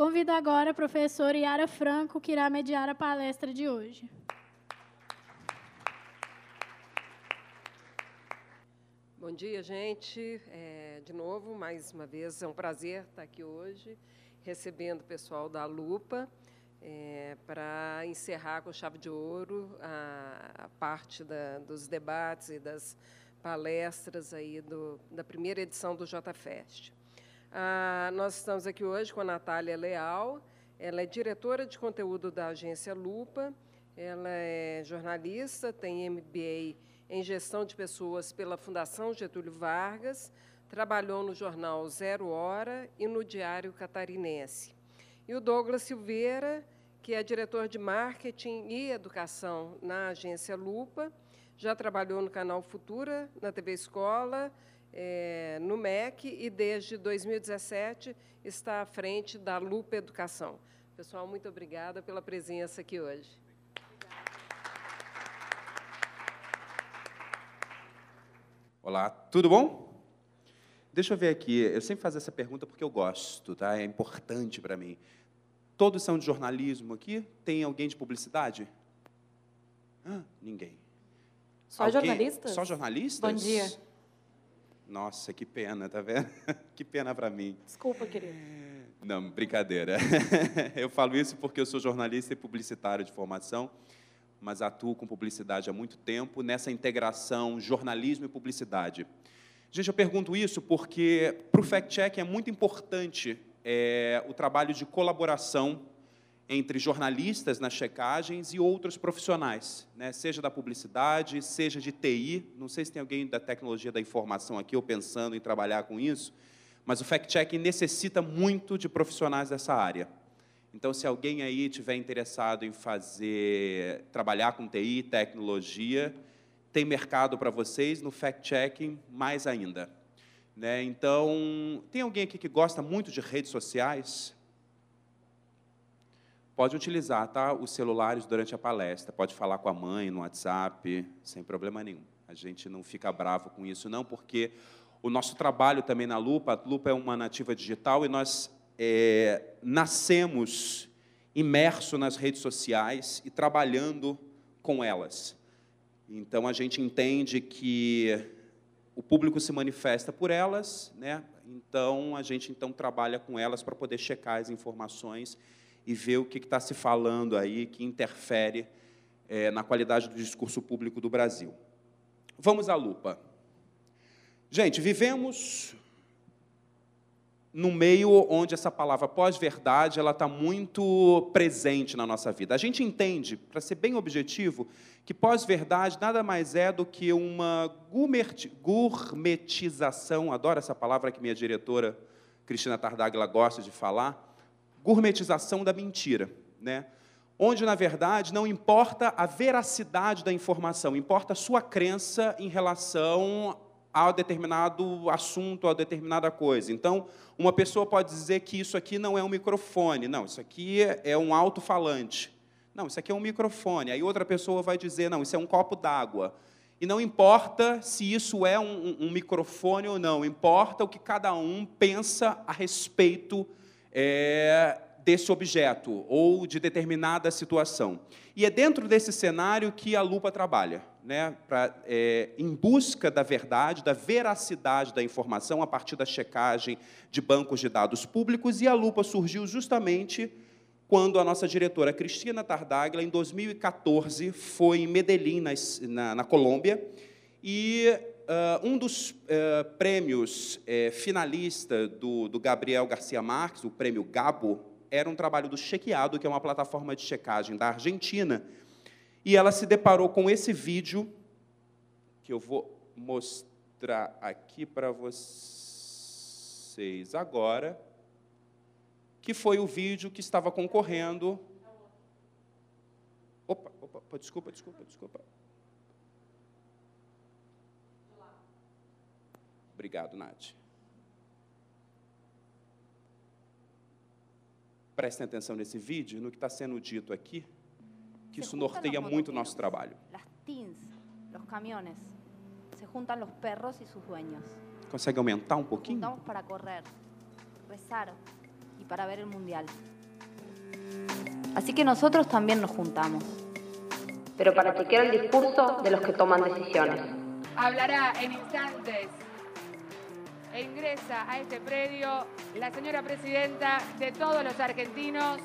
Convido agora a professora Yara Franco, que irá mediar a palestra de hoje. Bom dia, gente. É, de novo, mais uma vez, é um prazer estar aqui hoje, recebendo o pessoal da Lupa, é, para encerrar com chave de ouro a, a parte da, dos debates e das palestras aí do, da primeira edição do JFest. Ah, nós estamos aqui hoje com a Natália Leal, ela é diretora de conteúdo da agência Lupa, ela é jornalista, tem MBA em gestão de pessoas pela Fundação Getúlio Vargas, trabalhou no jornal Zero Hora e no Diário Catarinense. E o Douglas Silveira, que é diretor de marketing e educação na agência Lupa, já trabalhou no canal Futura, na TV Escola, é, no MEC e desde 2017 está à frente da Lupa Educação. Pessoal, muito obrigada pela presença aqui hoje. Olá, tudo bom? Deixa eu ver aqui, eu sempre faço essa pergunta porque eu gosto, tá? É importante para mim. Todos são de jornalismo aqui? Tem alguém de publicidade? Ah, ninguém. Só alguém? jornalistas? Só jornalistas? Bom dia. Nossa, que pena, tá vendo? que pena para mim. Desculpa, querido. Não, brincadeira. eu falo isso porque eu sou jornalista e publicitário de formação, mas atuo com publicidade há muito tempo nessa integração jornalismo e publicidade. Gente, eu pergunto isso porque para o Fact Check é muito importante é, o trabalho de colaboração entre jornalistas nas checagens e outros profissionais, né? seja da publicidade, seja de TI. Não sei se tem alguém da tecnologia da informação aqui ou pensando em trabalhar com isso, mas o fact-checking necessita muito de profissionais dessa área. Então, se alguém aí tiver interessado em fazer, trabalhar com TI, tecnologia, tem mercado para vocês no fact-checking mais ainda. Né? Então, tem alguém aqui que gosta muito de redes sociais? Pode utilizar tá, os celulares durante a palestra, pode falar com a mãe no WhatsApp, sem problema nenhum. A gente não fica bravo com isso, não, porque o nosso trabalho também na Lupa, a Lupa é uma nativa digital e nós é, nascemos imerso nas redes sociais e trabalhando com elas. Então a gente entende que o público se manifesta por elas, né? Então a gente então trabalha com elas para poder checar as informações e ver o que está se falando aí que interfere é, na qualidade do discurso público do Brasil. Vamos à lupa. Gente, vivemos no meio onde essa palavra pós-verdade ela está muito presente na nossa vida. A gente entende, para ser bem objetivo, que pós-verdade nada mais é do que uma gourmetização, adoro essa palavra que minha diretora Cristina Tardaglia gosta de falar, gourmetização da mentira, né? onde, na verdade, não importa a veracidade da informação, importa a sua crença em relação a determinado assunto, a determinada coisa. Então, uma pessoa pode dizer que isso aqui não é um microfone, não, isso aqui é um alto-falante. Não, isso aqui é um microfone. Aí outra pessoa vai dizer, não, isso é um copo d'água. E não importa se isso é um, um, microfone ou não, importa o que cada um pensa a respeito é, desse objeto ou de determinada situação. E é dentro desse cenário que a lupa trabalha, né, pra, é, em busca da verdade, da veracidade da informação a partir da checagem de bancos de dados públicos, e a lupa surgiu justamente quando a nossa diretora Cristina Tardaglia, em 2014, foi em Medellín, na, na, na Colômbia, e Uh, um dos uh, prêmios uh, finalista do, do, Gabriel Garcia Marques, o prêmio Gabo, era um trabalho do Chequeado, que é uma plataforma de checagem da Argentina, e ela se deparou com esse vídeo, que eu vou mostrar aqui para vocês agora, que foi o vídeo que estava concorrendo. Opa, opa, desculpa, desculpa, desculpa. Obrigado, Nath. Prestem atenção nesse vídeo, no que está sendo dito aqui, que isso norteia muito o nosso trabalho. As teens, os caminhões, se juntam os perros e seus dueños. Consegue aumentar um pouquinho? Juntamos para correr, rezar, y para ver el Mundial. Así que nosotros también nos juntamos. pero para chequear el discurso de los que toman decisiones. Hablará en instantes e ingresa a este predio la señora presidenta de todos los argentinos,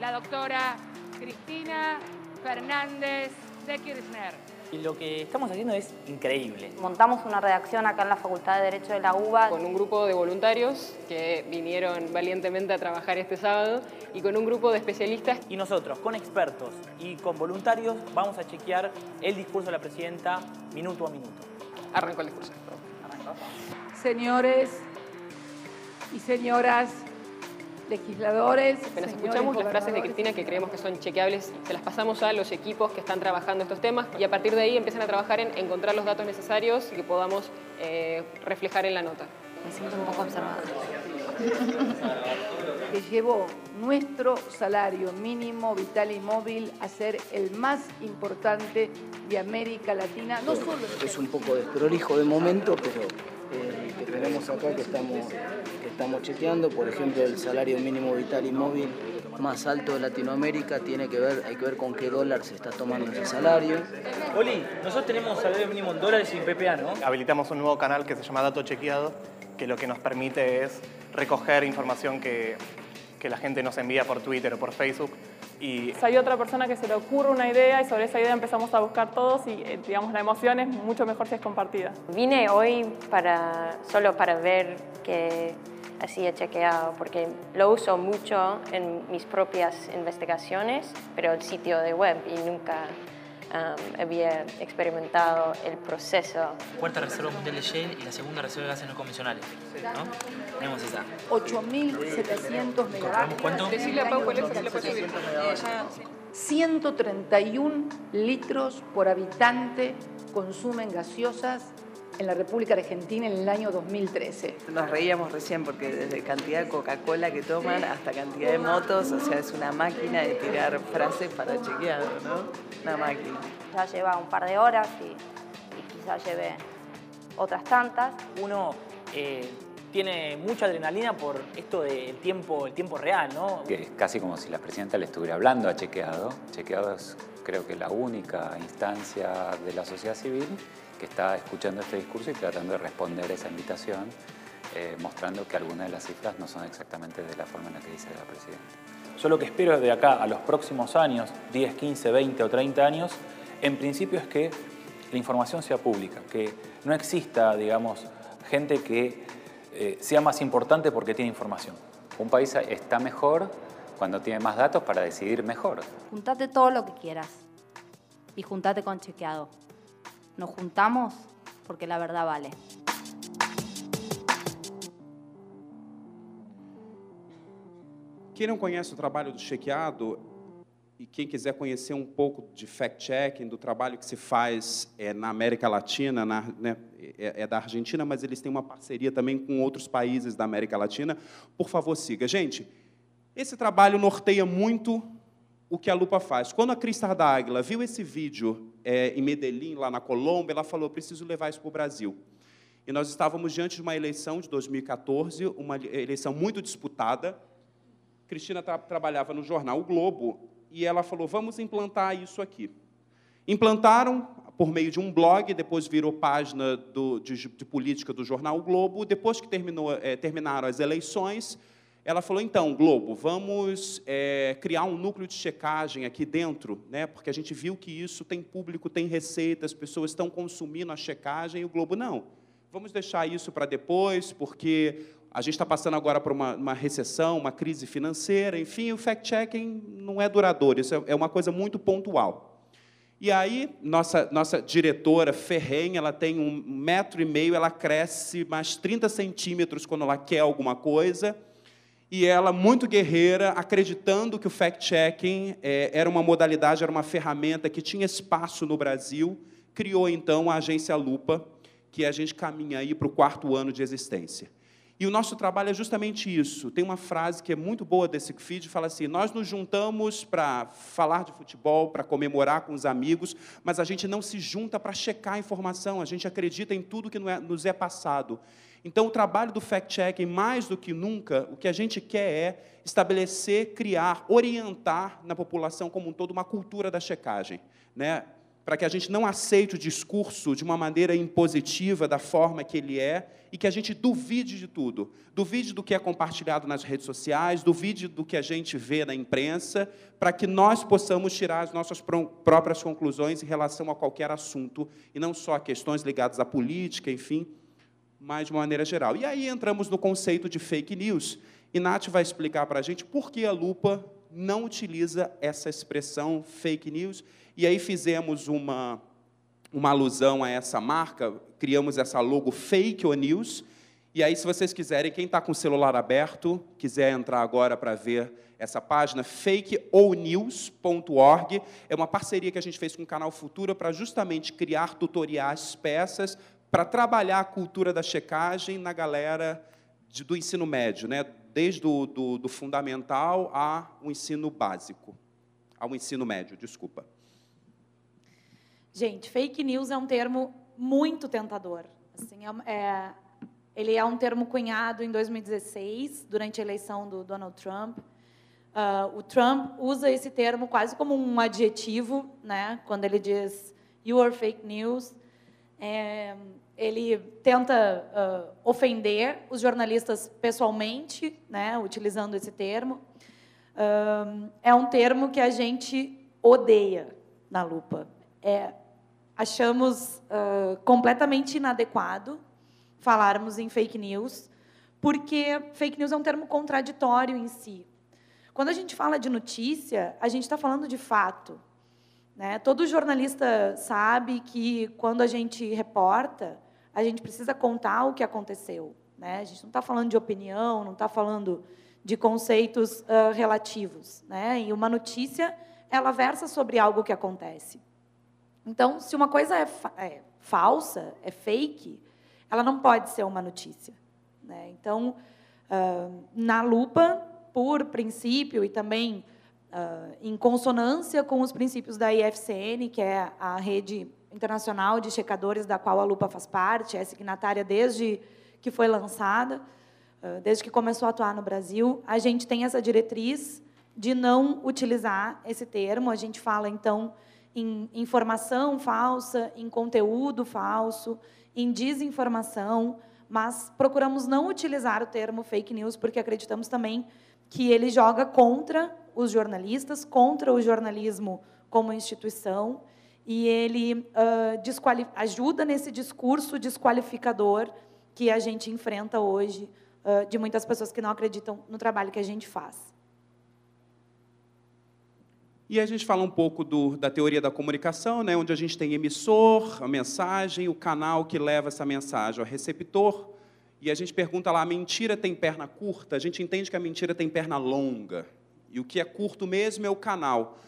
la doctora Cristina Fernández de Kirchner. Y lo que estamos haciendo es increíble. Montamos una redacción acá en la Facultad de Derecho de la UBA. Con un grupo de voluntarios que vinieron valientemente a trabajar este sábado y con un grupo de especialistas. Y nosotros, con expertos y con voluntarios, vamos a chequear el discurso de la presidenta minuto a minuto. Arrancó el discurso. Señores y señoras legisladores. Escuchamos las frases de Cristina que creemos que son chequeables, se las pasamos a los equipos que están trabajando estos temas y a partir de ahí empiezan a trabajar en encontrar los datos necesarios y que podamos eh, reflejar en la nota. Me siento un poco observada. que llevó nuestro salario mínimo vital y móvil a ser el más importante de América Latina. No solo es un poco desprolijo de momento, pero eh, que tenemos acá que estamos, que estamos chequeando, por ejemplo, el salario mínimo vital y móvil más alto de Latinoamérica tiene que ver, hay que ver con qué dólar se está tomando ese salario. Oli, nosotros tenemos salario mínimo en dólares y en PPA, ¿no? Habilitamos un nuevo canal que se llama Dato Chequeado, que lo que nos permite es recoger información que, que la gente nos envía por Twitter o por Facebook y Si hay otra persona que se le ocurre una idea y sobre esa idea empezamos a buscar todos y eh, digamos la emoción es mucho mejor si es compartida. Vine hoy para, solo para ver que hacía chequeado, porque lo uso mucho en mis propias investigaciones, pero el sitio de web y nunca um, había experimentado el proceso. Cuarta reserva mundial de shale y la segunda reserva de gases no convencionales. ¿no? Tenemos esa. 8.700 megavatios. ¿Cuánto? Decirle a Pau cuál es, le puede subir. 131 litros por habitante consumen gaseosas en la República Argentina en el año 2013. Nos reíamos recién porque desde cantidad de Coca-Cola que toman hasta cantidad de motos, o sea, es una máquina de tirar frases para chequeado, ¿no? Una máquina. Ya lleva un par de horas y, y quizás lleve otras tantas. Uno eh, tiene mucha adrenalina por esto del tiempo, el tiempo real, ¿no? Que es casi como si la presidenta le estuviera hablando a Chequeado. Chequeado es creo que la única instancia de la sociedad civil que está escuchando este discurso y tratando de responder esa invitación, eh, mostrando que algunas de las cifras no son exactamente de la forma en la que dice la presidenta. Yo lo que espero de acá a los próximos años, 10, 15, 20 o 30 años, en principio es que la información sea pública, que no exista, digamos, gente que eh, sea más importante porque tiene información. Un país está mejor cuando tiene más datos para decidir mejor. Juntate todo lo que quieras y juntate con chequeado. Nos juntamos porque la verdad vale. Quem não conhece o trabalho do Chequeado e quem quiser conhecer um pouco de fact-checking, do trabalho que se faz é, na América Latina, na, né, é, é, da Argentina, mas eles têm uma parceria também com outros países da América Latina, por favor, siga. Gente, esse trabalho norteia muito o que a Lupa faz. Quando a Cris Águila viu esse vídeo é, em Medellín, lá na Colômbia, ela falou, preciso levar isso para o Brasil. E nós estávamos diante de uma eleição de 2014, uma eleição muito disputada. Cristina tra trabalhava no jornal o Globo, e ela falou, vamos implantar isso aqui. Implantaram por meio de um blog, depois virou página do, de, de, política do jornal o Globo. Depois que terminou, é, terminaram as eleições, ela falou, então, Globo, vamos é, criar um núcleo de checagem aqui dentro, né, porque a gente viu que isso tem público, tem receita, as pessoas estão consumindo a checagem, e o Globo, não, vamos deixar isso para depois, porque a gente está passando agora por uma, uma, recessão, uma crise financeira, enfim, o fact-checking não é duradouro, isso é, é uma coisa muito pontual. E aí, nossa, nossa diretora ferrenha, ela tem um metro e meio, ela cresce mais 30 centímetros quando ela quer alguma coisa, e ela, muito guerreira, acreditando que o fact-checking é, era uma modalidade, era uma ferramenta que tinha espaço no Brasil, criou, então, a agência Lupa, que a gente caminha aí para o quarto ano de existência. E o nosso trabalho é justamente isso. Tem uma frase que é muito boa desse feed, fala assim: nós nos juntamos para falar de futebol, para comemorar com os amigos, mas a gente não se junta para checar a informação. A gente acredita em tudo que é, nos é passado. Então, o trabalho do fact-checking, mais do que nunca, o que a gente quer é estabelecer, criar, orientar na população como um todo uma cultura da checagem. Né? para que a gente não aceite o discurso de uma maneira impositiva da forma que ele é e que a gente duvide de tudo. Duvide do que é compartilhado nas redes sociais, duvide do que a gente vê na imprensa, para que nós possamos tirar as nossas próprias conclusões em relação a qualquer assunto, e não só a questões ligadas à política, enfim, mas de uma maneira geral. E aí entramos no conceito de fake news, e Nath vai explicar para a gente por que a lupa não utiliza essa expressão fake news e aí fizemos uma, uma alusão a essa marca, criamos essa logo Fake ou News. E aí, se vocês quiserem, quem está com o celular aberto, quiser entrar agora para ver essa página, fakeonews.org, é uma parceria que a gente fez com o Canal Futura para justamente criar tutoriais, peças, para trabalhar a cultura da checagem na galera de, do ensino médio, né? desde o do, do fundamental ao ensino básico, ao ensino médio, desculpa. Gente, fake news é um termo muito tentador. Assim, é, é, ele é um termo cunhado em 2016, durante a eleição do Donald Trump. Uh, o Trump usa esse termo quase como um adjetivo, né? quando ele diz "you are fake news". É, ele tenta uh, ofender os jornalistas pessoalmente, né? utilizando esse termo. Uh, é um termo que a gente odeia na lupa. É, achamos uh, completamente inadequado falarmos em fake news, porque fake news é um termo contraditório em si. Quando a gente fala de notícia, a gente está falando de fato. Né? Todo jornalista sabe que quando a gente reporta, a gente precisa contar o que aconteceu. Né? A gente não está falando de opinião, não está falando de conceitos uh, relativos. Né? E uma notícia, ela versa sobre algo que acontece. Então, se uma coisa é, fa é falsa, é fake, ela não pode ser uma notícia. Né? Então, uh, na lupa, por princípio e também uh, em consonância com os princípios da IFCN, que é a rede internacional de checadores da qual a lupa faz parte, é signatária desde que foi lançada, uh, desde que começou a atuar no Brasil, a gente tem essa diretriz de não utilizar esse termo. A gente fala, então, em informação falsa, em conteúdo falso, em desinformação, mas procuramos não utilizar o termo fake news porque acreditamos também que ele joga contra os jornalistas, contra o jornalismo como instituição, e ele uh, ajuda nesse discurso desqualificador que a gente enfrenta hoje uh, de muitas pessoas que não acreditam no trabalho que a gente faz. E a gente fala um pouco do, da teoria da comunicação, né, onde a gente tem emissor, a mensagem, o canal que leva essa mensagem ao receptor. E a gente pergunta lá, a mentira tem perna curta? A gente entende que a mentira tem perna longa. E o que é curto mesmo é o canal.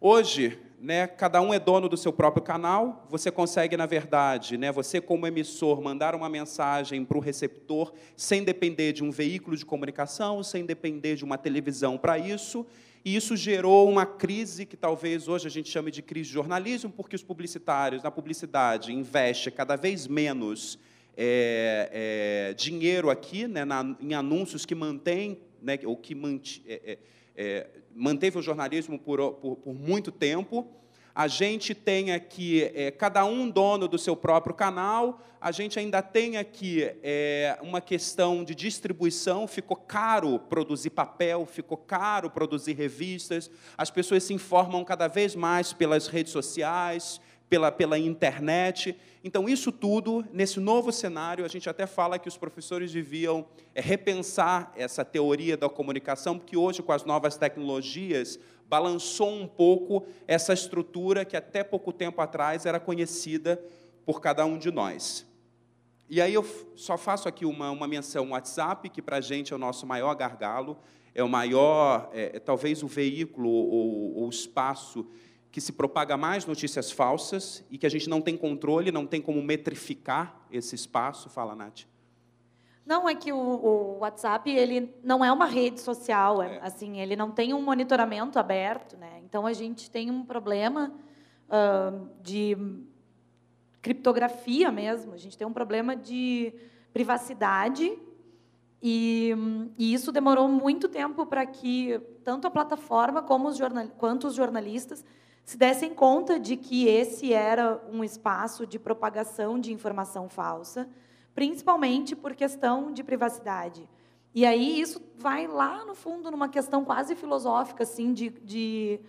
Hoje, né, cada um é dono do seu próprio canal. Você consegue, na verdade, né, você como emissor, mandar uma mensagem para o receptor sem depender de um veículo de comunicação, sem depender de uma televisão para isso. E isso gerou uma crise que talvez hoje a gente chame de crise de jornalismo, porque os publicitários, na publicidade, investem cada vez menos é, é, dinheiro aqui né, na, em anúncios que mantêm, né, ou que mant, é, é, manteve o jornalismo por, por, por muito tempo. A gente tem aqui é, cada um dono do seu próprio canal, a gente ainda tem aqui é, uma questão de distribuição, ficou caro produzir papel, ficou caro produzir revistas, as pessoas se informam cada vez mais pelas redes sociais, pela, pela internet. Então, isso tudo, nesse novo cenário, a gente até fala que os professores deviam é, repensar essa teoria da comunicação, porque hoje, com as novas tecnologias, balançou um pouco essa estrutura que até pouco tempo atrás era conhecida por cada um de nós. E aí eu só faço aqui uma, uma menção WhatsApp, que para a gente é o nosso maior gargalo, é o maior, é, é talvez o veículo ou o espaço que se propaga mais notícias falsas e que a gente não tem controle, não tem como metrificar esse espaço. Fala, Nath. Não, é que o, o, WhatsApp ele não é uma rede social, é, é. assim, ele não tem um monitoramento aberto, né? Então a gente tem um problema uh, de criptografia mesmo, a gente tem um problema de privacidade e, e, isso demorou muito tempo para que tanto a plataforma como os jornal, quanto os jornalistas se dessem conta de que esse era um espaço de propagação de informação falsa, principalmente por questão de privacidade. E aí isso vai lá no fundo numa questão quase filosófica, assim, de, de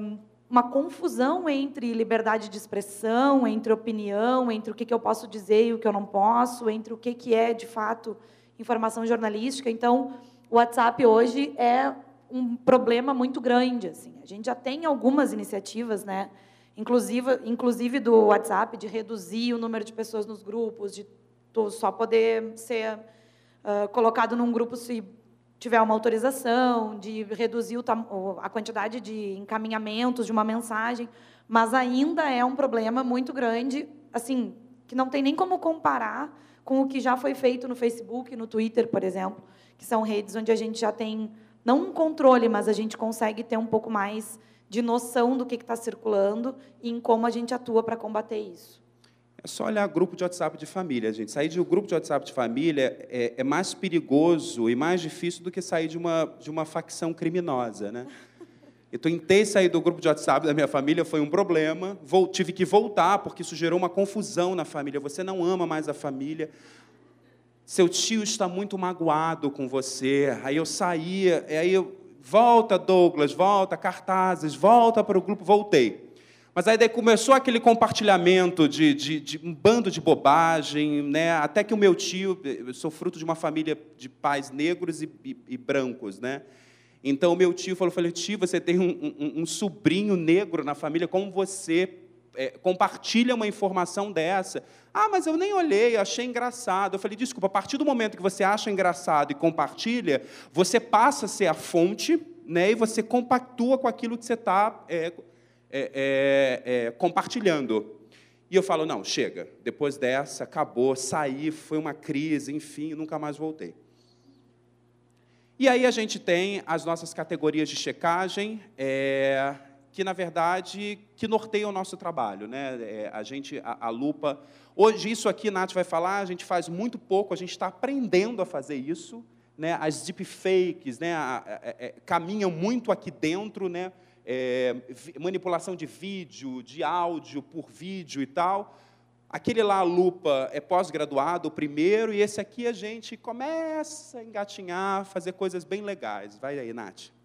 um, uma confusão entre liberdade de expressão, entre opinião, entre o que, que eu posso dizer e o que eu não posso, entre o que, que é de fato informação jornalística. Então, o WhatsApp hoje é um problema muito grande. Assim. A gente já tem algumas iniciativas, né? inclusive, inclusive do WhatsApp, de reduzir o número de pessoas nos grupos, de só poder ser uh, colocado num grupo se tiver uma autorização, de reduzir a quantidade de encaminhamentos de uma mensagem, mas ainda é um problema muito grande, assim, que não tem nem como comparar com o que já foi feito no Facebook, no Twitter, por exemplo, que são redes onde a gente já tem não um controle, mas a gente consegue ter um pouco mais de noção do que está circulando e em como a gente atua para combater isso. É só olhar grupo de WhatsApp de família, gente. Sair de um grupo de WhatsApp de família é, é mais perigoso e mais difícil do que sair de uma, de uma facção criminosa, né? Eu tentei sair do grupo de WhatsApp da minha família, foi um problema. Vou, tive que voltar, porque isso gerou uma confusão na família. Você não ama mais a família. Seu tio está muito magoado com você. Aí eu saía, aí eu, volta, Douglas, volta, cartazes, volta para o grupo, voltei. Mas aí daí começou aquele compartilhamento de, de, de, um bando de bobagem, né? até que o meu tio, eu sou fruto de uma família de pais negros e, e, e brancos, né? Então, o meu tio falou, falei, tio, você tem um, um, um sobrinho negro na família, como você é, compartilha uma informação dessa? Ah, mas eu nem olhei, achei engraçado. Eu falei, desculpa, a partir do momento que você acha engraçado e compartilha, você passa a ser a fonte, né, e você compactua com aquilo que você está é, é, é, é, compartilhando. E eu falo, não, chega, depois dessa, acabou, saí, foi uma crise, enfim, nunca mais voltei. E aí a gente tem as nossas categorias de checagem, é, que na verdade que norteiam o nosso trabalho, né? É, a gente, a, a, lupa, hoje isso aqui Nath vai falar, a gente faz muito pouco, a gente está aprendendo a fazer isso, né? As deepfakes, né? A, a, é, caminham muito aqui dentro, né? É, manipulação de vídeo, de áudio por vídeo e tal. Aquele lá, a lupa, é pós-graduado, o primeiro, e esse aqui a gente começa a engatinhar, fazer coisas bem legais. Vai aí, Nath.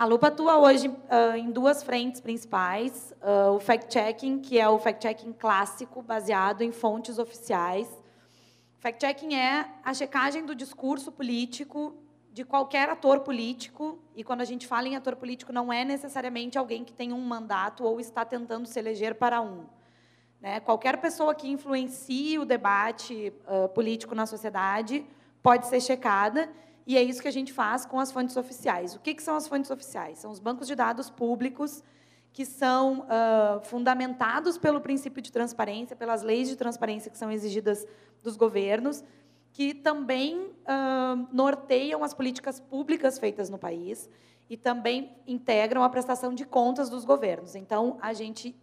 A Lupa atua hoje uh, em duas frentes principais. Uh, o fact-checking, que é o fact-checking clássico, baseado em fontes oficiais. Fact-checking é a checagem do discurso político de qualquer ator político, e quando a gente fala em ator político, não é necessariamente alguém que tem um mandato ou está tentando se eleger para um. Né? Qualquer pessoa que influencie o debate uh, político na sociedade pode ser checada, e é isso que a gente faz com as fontes oficiais. O que, que são as fontes oficiais? São os bancos de dados públicos que são uh, fundamentados pelo princípio de transparência, pelas leis de transparência que são exigidas dos governos, que também uh, norteiam as políticas públicas feitas no país e também integram a prestação de contas dos governos. Então, a gente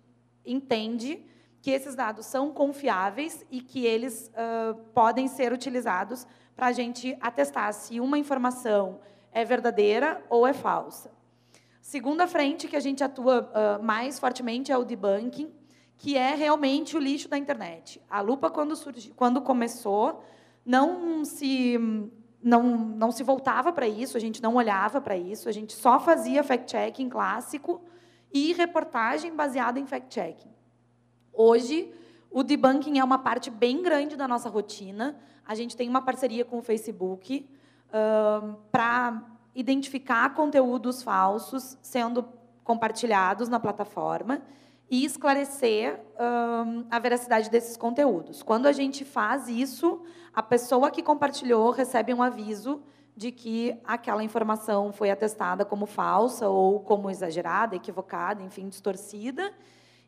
entende que esses dados são confiáveis e que eles uh, podem ser utilizados para a gente atestar se uma informação é verdadeira ou é falsa. Segunda frente que a gente atua uh, mais fortemente é o debunking, que é realmente o lixo da internet. A lupa, quando, surgi, quando começou, não se, não, não se voltava para isso, a gente não olhava para isso, a gente só fazia fact-checking clássico e reportagem baseada em fact-checking. Hoje, o debunking é uma parte bem grande da nossa rotina. A gente tem uma parceria com o Facebook uh, para identificar conteúdos falsos sendo compartilhados na plataforma e esclarecer a veracidade desses conteúdos. Quando a gente faz isso, a pessoa que compartilhou recebe um aviso de que aquela informação foi atestada como falsa ou como exagerada, equivocada, enfim, distorcida,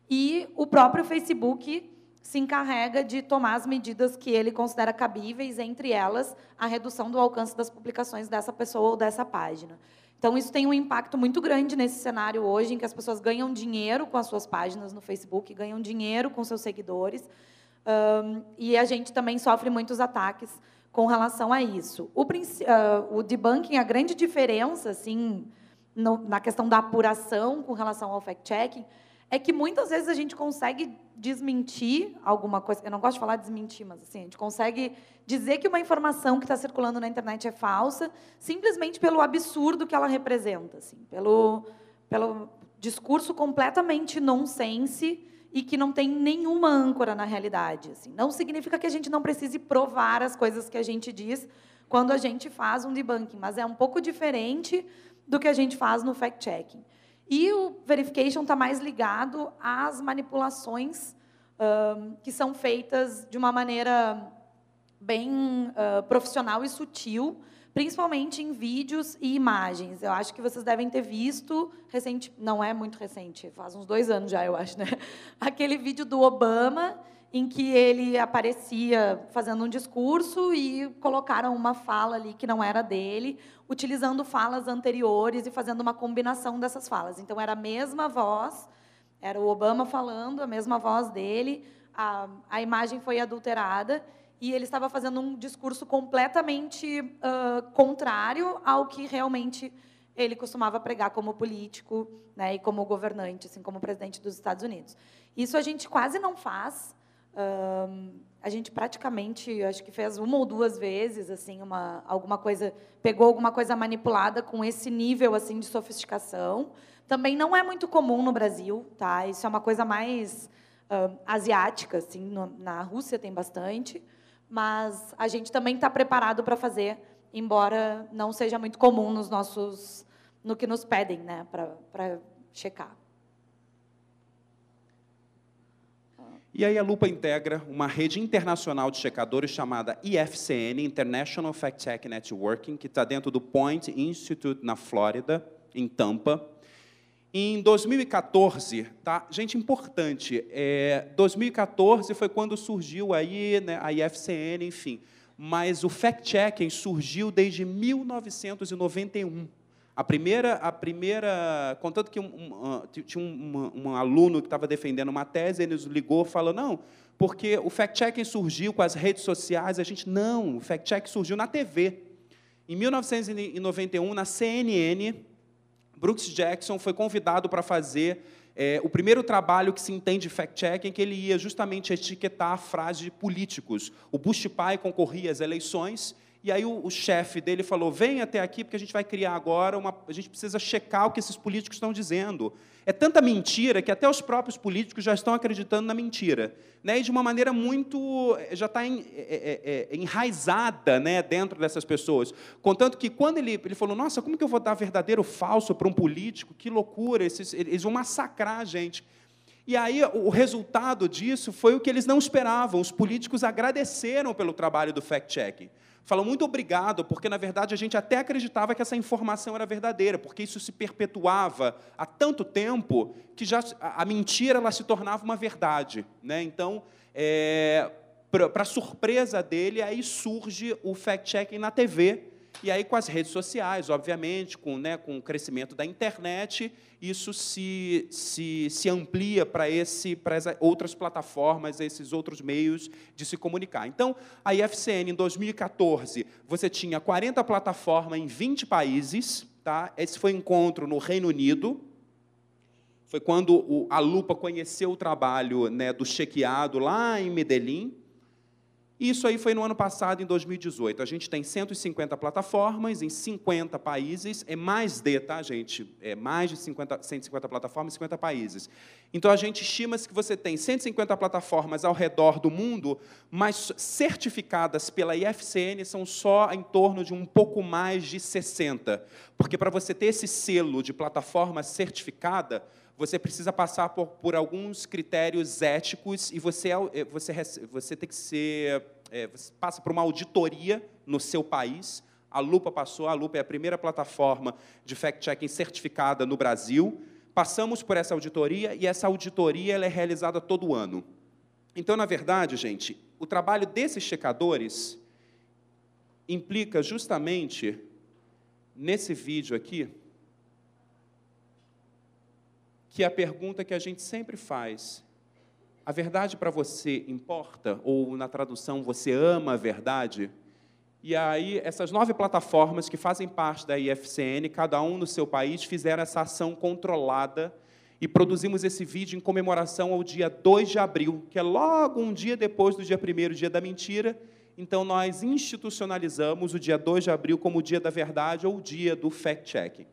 e o próprio Facebook se encarrega de tomar as medidas que ele considera cabíveis, entre elas a redução do alcance das publicações dessa pessoa ou dessa página. Então, isso tem um impacto muito grande nesse cenário hoje, em que as pessoas ganham dinheiro com as suas páginas no Facebook, ganham dinheiro com seus seguidores, Um, e a gente também sofre muitos ataques com relação a isso. O, uh, o debunking, a grande diferença, assim, no, na questão da apuração com relação ao fact-checking, é que muitas vezes a gente consegue desmentir alguma coisa. Eu não gosto de falar desmentir, mas assim, a gente consegue dizer que uma informação que está circulando na internet é falsa, simplesmente pelo absurdo que ela representa, assim, pelo, pelo discurso completamente nonsense e que não tem nenhuma âncora na realidade. Assim. Não significa que a gente não precise provar as coisas que a gente diz quando a gente faz um debunking, mas é um pouco diferente do que a gente faz no fact-checking. E o verification está mais ligado às manipulações que são feitas de uma maneira bem uh, profissional e sutil, principalmente em vídeos e imagens. Eu acho que vocês devem ter visto recente, não é muito recente, faz uns dois anos já, eu acho, né? Aquele vídeo do Obama em que ele aparecia fazendo um discurso e colocaram uma fala ali que não era dele, utilizando falas anteriores e fazendo uma combinação dessas falas. Então era a mesma voz, era o Obama falando, a mesma voz dele, a, a imagem foi adulterada e ele estava fazendo um discurso completamente uh, contrário ao que realmente ele costumava pregar como político né, e como governante, assim como presidente dos Estados Unidos. Isso a gente quase não faz. Uh, a gente praticamente, acho que fez uma ou duas vezes, assim, uma alguma coisa, pegou alguma coisa manipulada com esse nível assim de sofisticação. Também não é muito comum no Brasil, tá? Isso é uma coisa mais uh, asiática, assim. No, na Rússia tem bastante mas a gente também está preparado para fazer, embora não seja muito comum nos nossos, no que nos pedem, né, para checar. E aí a Lupa integra uma rede internacional de checadores chamada IFCN, International Fact Check Networking, que está dentro do Point Institute na Flórida, em Tampa. Em 2014, tá? Gente importante, é, 2014 foi quando surgiu aí né, a IFCN, enfim, mas o fact-checking surgiu desde 1991. A primeira, a primeira, contanto que um, um, tinha um, um, aluno que estava defendendo uma tese, ele nos ligou, falou não, porque o fact-checking surgiu com as redes sociais, a gente não, o fact-checking surgiu na TV. Em 1991, na CNN, Brooks Jackson foi convidado para fazer é, o primeiro trabalho que se entende fact-checking, que ele ia justamente etiquetar a frase de políticos. O Bush pai concorria às eleições e aí o, o chefe dele falou: vem até aqui, porque a gente vai criar agora uma. A gente precisa checar o que esses políticos estão dizendo. É tanta mentira que até os próprios políticos já estão acreditando na mentira. Né? E de uma maneira muito. já está en, é, é, é, enraizada né, dentro dessas pessoas. Contanto que quando ele, ele falou: Nossa, como que eu vou dar verdadeiro ou falso para um político? Que loucura, esses, eles vão massacrar a gente. E aí o resultado disso foi o que eles não esperavam. Os políticos agradeceram pelo trabalho do fact-checking. Falam muito obrigado, porque na verdade a gente até acreditava que essa informação era verdadeira, porque isso se perpetuava há tanto tempo que já a mentira ela se tornava uma verdade. Né? Então, é, para surpresa dele, aí surge o fact-checking na TV, e aí, com as redes sociais, obviamente, com, né, com o crescimento da internet, isso se, se, se amplia para as outras plataformas, esses outros meios de se comunicar. Então, a IFCN, em 2014, você tinha 40 plataformas em 20 países. Tá? Esse foi um encontro no Reino Unido. Foi quando a Lupa conheceu o trabalho né, do chequeado lá em Medellín. Isso aí foi no ano passado, em 2018. A gente tem 150 plataformas em 50 países, é mais de, tá, gente? É mais de 50, 150 plataformas em 50 países. Então, a gente estima que você tem 150 plataformas ao redor do mundo, mas certificadas pela IFCN são só em torno de um pouco mais de 60. Porque para você ter esse selo de plataforma certificada, você precisa passar por, por alguns critérios éticos e você, é é, você, você tem que ser. É, você passa por uma auditoria no seu país. A Lupa passou, a Lupa é a primeira plataforma de fact-checking certificada no Brasil. Passamos por essa auditoria e essa auditoria é realizada todo ano. Então, na verdade, gente, o trabalho desses checadores implica justamente nesse vídeo aqui, que é a pergunta que a gente sempre faz: A verdade para você importa? Ou na tradução, você ama a verdade? E aí, essas nove plataformas que fazem parte da IFCN, cada um no seu país, fizeram essa ação controlada e produzimos esse vídeo em comemoração ao dia 2 de abril, que é logo um dia depois do dia 1 dia da mentira. Então, nós institucionalizamos o dia 2 de abril como o dia da verdade ou o dia do fact-checking.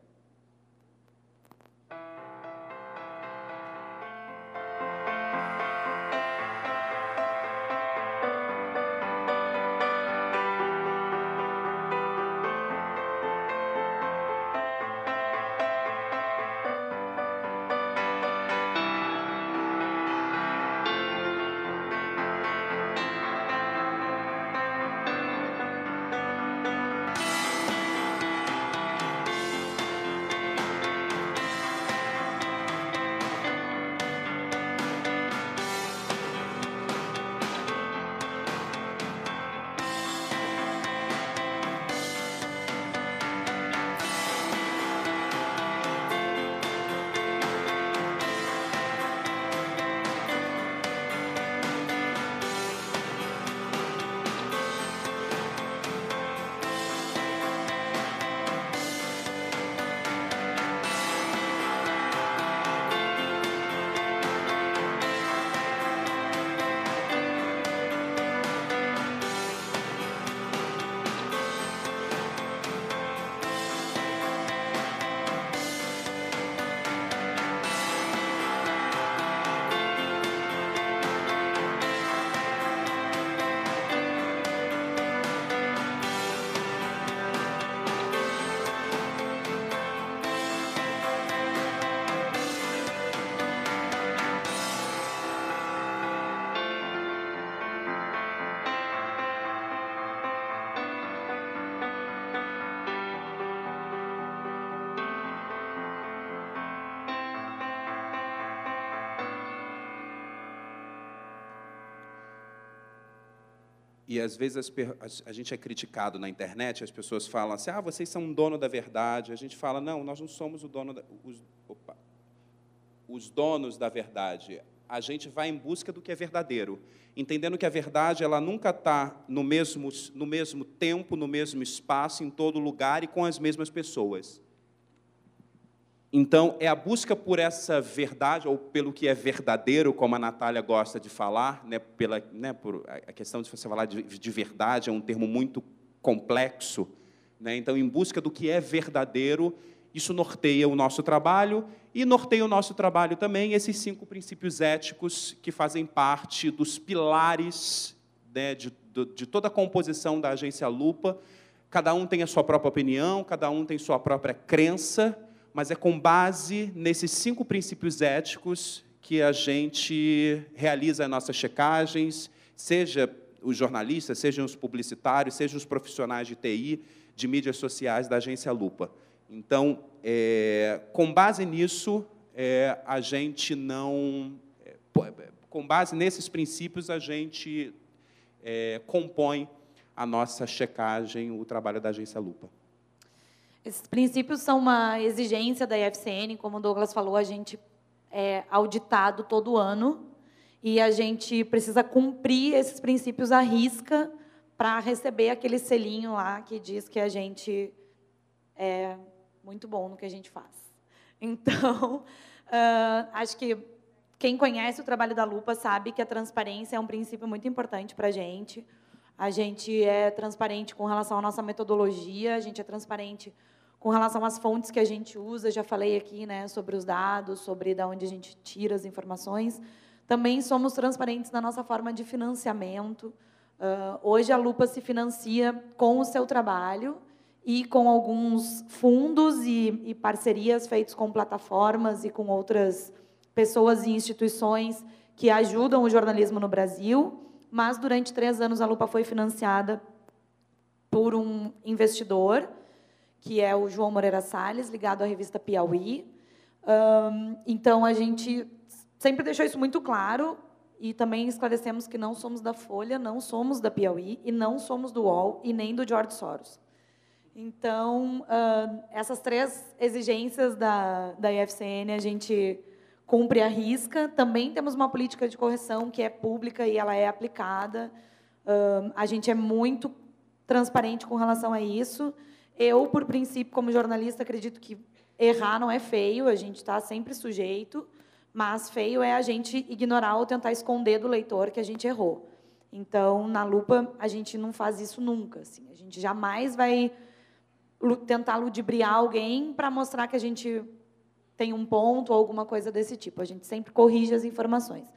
E às vezes as, a gente é criticado na internet, as pessoas falam assim: ah, vocês são um dono da verdade. A gente fala: não, nós não somos o dono da, os, opa, os donos da verdade. A gente vai em busca do que é verdadeiro, entendendo que a verdade ela nunca está no mesmo, no mesmo tempo, no mesmo espaço, em todo lugar e com as mesmas pessoas. Então, é a busca por essa verdade, ou pelo que é verdadeiro, como a Natália gosta de falar, né, pela, né, por a questão de você falar de, de verdade é um termo muito complexo. Né, então, em busca do que é verdadeiro, isso norteia o nosso trabalho e norteia o nosso trabalho também esses cinco princípios éticos que fazem parte dos pilares né, de, de toda a composição da agência Lupa. Cada um tem a sua própria opinião, cada um tem sua própria crença, mas é com base nesses cinco princípios éticos que a gente realiza as nossas checagens, seja os jornalistas, sejam os publicitários, sejam os profissionais de TI, de mídias sociais da agência Lupa. Então, é, com base nisso, é, a gente não. É, com base nesses princípios, a gente é, compõe a nossa checagem, o trabalho da agência Lupa. Esses princípios são uma exigência da IFCN, como o Douglas falou, a gente é auditado todo ano e a gente precisa cumprir esses princípios à risca para receber aquele selinho lá que diz que a gente é muito bom no que a gente faz. Então, uh, acho que quem conhece o trabalho da Lupa sabe que a transparência é um princípio muito importante para a gente. A gente é transparente com relação à nossa metodologia, a gente é transparente com relação às fontes que a gente usa. Já falei aqui né, sobre os dados, sobre de onde a gente tira as informações. Também somos transparentes na nossa forma de financiamento. Uh, hoje a Lupa se financia com o seu trabalho e com alguns fundos e, e parcerias feitos com plataformas e com outras pessoas e instituições que ajudam o jornalismo no Brasil mas durante três anos a Lupa foi financiada por um investidor, que é o João Moreira Salles, ligado à revista Piauí. então, a gente sempre deixou isso muito claro e também esclarecemos que não somos da Folha, não somos da Piauí e não somos do UOL e nem do George Soros. Então, essas três exigências da, da IFCN a gente cumpre a risca. Também temos uma política de correção que é pública e ela é aplicada. Uh, a gente é muito transparente com relação a isso. Eu, por princípio, como jornalista, acredito que errar não é feio, a gente está sempre sujeito, mas feio é a gente ignorar ou tentar esconder do leitor que a gente errou. Então, na lupa, a gente não faz isso nunca. Assim. A gente jamais vai tentar ludibriar alguém para mostrar que a gente tem um ponto ou alguma coisa desse tipo. A gente sempre corrige as informações.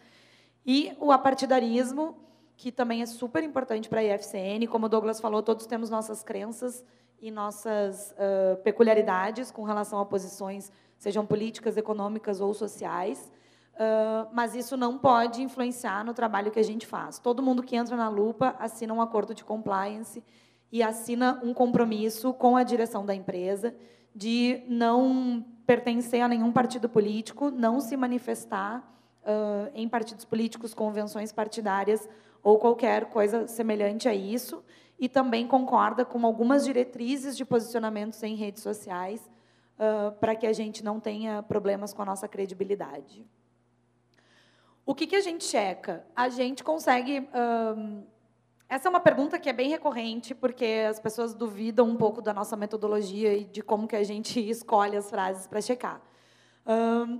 E o apartidarismo, que também é super importante para a IFCN, como o Douglas falou, todos temos nossas crenças e nossas uh, peculiaridades com relação a posições, sejam políticas, econômicas ou sociais. Uh, mas isso não pode influenciar no trabalho que a gente faz. Todo mundo que entra na lupa assina um acordo de compliance e assina um compromisso com a direção da empresa de não pertencer a nenhum partido político, não se manifestar uh, em partidos políticos, convenções partidárias ou qualquer coisa semelhante a isso, e também concorda com algumas diretrizes de posicionamentos em redes sociais uh, para que a gente não tenha problemas com a nossa credibilidade. O que, que a gente checa? A gente consegue. Um, essa é uma pergunta que é bem recorrente, porque as pessoas duvidam um pouco da nossa metodologia e de como que a gente escolhe as frases para checar.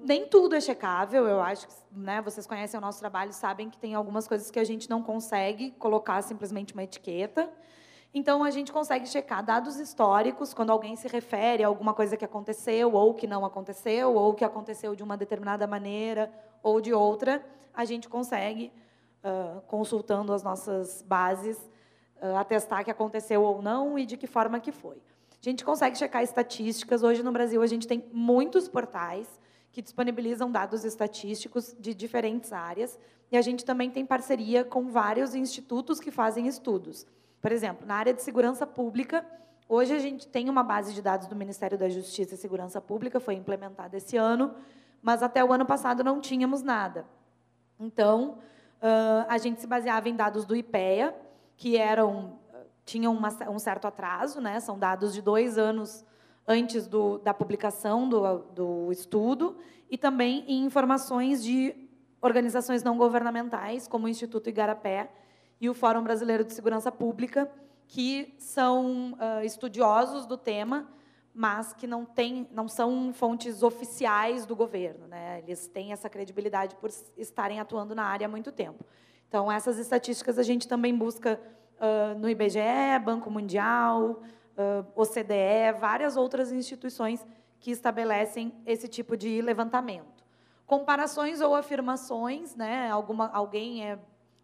Nem tudo é checável, eu acho que né, vocês conhecem o nosso trabalho, sabem que tem algumas coisas que a gente não consegue colocar simplesmente uma etiqueta. Então, a gente consegue checar dados históricos, quando alguém se refere a alguma coisa que aconteceu, ou que não aconteceu, ou que aconteceu de uma determinada maneira, ou de outra, a gente consegue, uh, consultando as nossas bases, uh, atestar que aconteceu ou não e de que forma que foi. A gente consegue checar estatísticas. Hoje, no Brasil, a gente tem muitos portais que disponibilizam dados estatísticos de diferentes áreas, e a gente também tem parceria com vários institutos que fazem estudos. Por exemplo, na área de segurança pública, hoje a gente tem uma base de dados do Ministério da Justiça e Segurança Pública, foi implementada esse ano, mas até o ano passado não tínhamos nada. Então, a gente se baseava em dados do IPEA, que eram tinham uma, um certo atraso, né? são dados de dois anos antes do, da publicação do, do estudo, e também em informações de organizações não governamentais, como o Instituto Igarapé, e o Fórum Brasileiro de Segurança Pública, que são uh, estudiosos do tema, mas que não, tem, não são fontes oficiais do governo. Né? Eles têm essa credibilidade por estarem atuando na área há muito tempo. Então, essas estatísticas a gente também busca uh, no IBGE, Banco Mundial, uh, OCDE, várias outras instituições que estabelecem esse tipo de levantamento. Comparações ou afirmações, né? Alguma, alguém é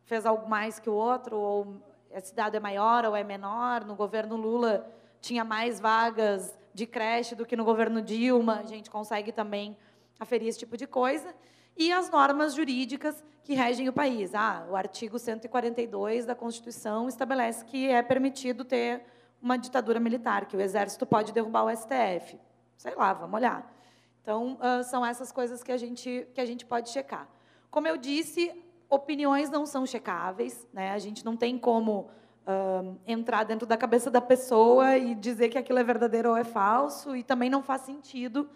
fez algo mais que o outro, ou a cidade é maior ou é menor. No governo Lula tinha mais vagas de creche do que no governo Dilma. A gente consegue também aferir esse tipo de coisa. E as normas jurídicas que regem o país. Ah, o artigo 142 da Constituição estabelece que é permitido ter uma ditadura militar, que o exército pode derrubar o STF. Sei lá, vamos olhar. Então, são essas coisas que a gente, que a gente pode checar. Como eu disse, opiniões não são checáveis, né? A gente não tem como uh, entrar dentro da cabeça da pessoa e dizer que aquilo é verdadeiro ou é falso, e também não faz sentido.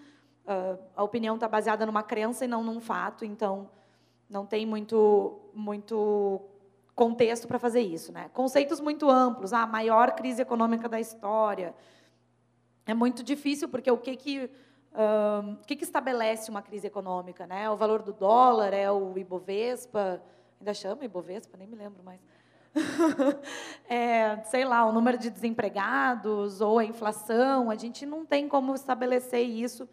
Uh, a opinião está baseada numa crença e não num fato, então não tem muito, muito contexto para fazer isso, né? Conceitos muito amplos, a ah, maior crise econômica da história. É muito difícil porque o que que o que, que, estabelece uma crise econômica? Né? O valor do dólar, é o Ibovespa, ainda chama Ibovespa, nem me lembro mais. é, sei lá, o número de desempregados ou a inflação, a gente não tem como estabelecer isso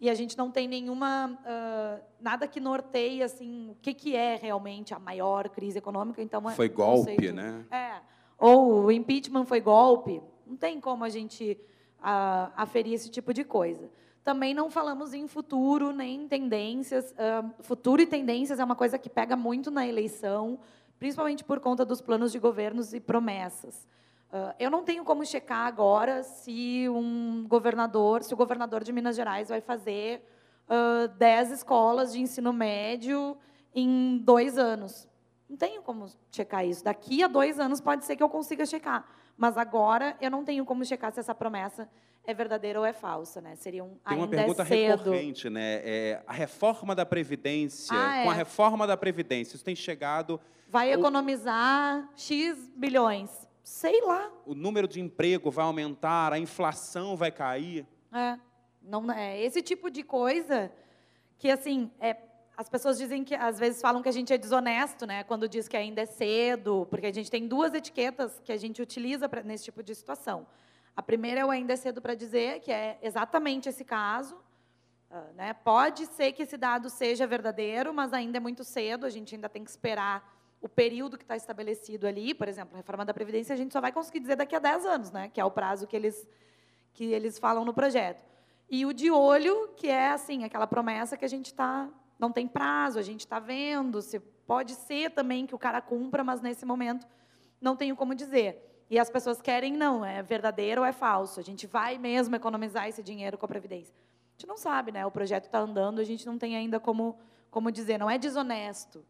e a gente não tem nenhuma uh, nada que norteie assim o que, que é realmente a maior crise econômica. Então é foi golpe, né? É. Ou o impeachment foi golpe. Não tem como a gente uh, aferir esse tipo de coisa. Também não falamos em futuro nem em tendências. Uh, futuro e tendências é uma coisa que pega muito na eleição, principalmente por conta dos planos de governos e promessas. Uh, eu não tenho como checar agora se um governador, se o governador de Minas Gerais vai fazer uh, 10 escolas de ensino médio em dois anos. Não tenho como checar isso. Daqui a dois anos pode ser que eu consiga checar, mas agora eu não tenho como checar se essa promessa é verdadeira ou é falsa, né? Seria um Tem uma pergunta é recorrente, né? É, a reforma da Previdência, Ah, com a é. reforma da Previdência, isso tem chegado. Vai o- economizar X bilhões. Sei lá. O número de emprego vai aumentar, a inflação vai cair. É, não é esse tipo de coisa que assim, é, as pessoas dizem que às vezes falam que a gente é desonesto, né, quando diz que ainda é cedo, porque a gente tem duas etiquetas que a gente utiliza pra, nesse tipo de situação. A primeira o ainda é cedo para dizer, que é exatamente esse caso. ah, né? Pode ser que esse dado seja verdadeiro, mas ainda é muito cedo, a gente ainda tem que esperar o período que está estabelecido ali. Por exemplo, a reforma da Previdência, a gente só vai conseguir dizer daqui a 10 anos, né? que é o prazo que eles, que eles falam no projeto. E o de olho, que é assim, aquela promessa que a gente está. Não tem prazo, a gente está vendo. Se, pode ser também que o cara cumpra, mas nesse momento não tenho como dizer. E as pessoas querem, não, é verdadeiro ou é falso. A gente vai mesmo economizar esse dinheiro com a Previdência. A gente não sabe, né? O projeto está andando, a gente não tem ainda como, como dizer, não é desonesto.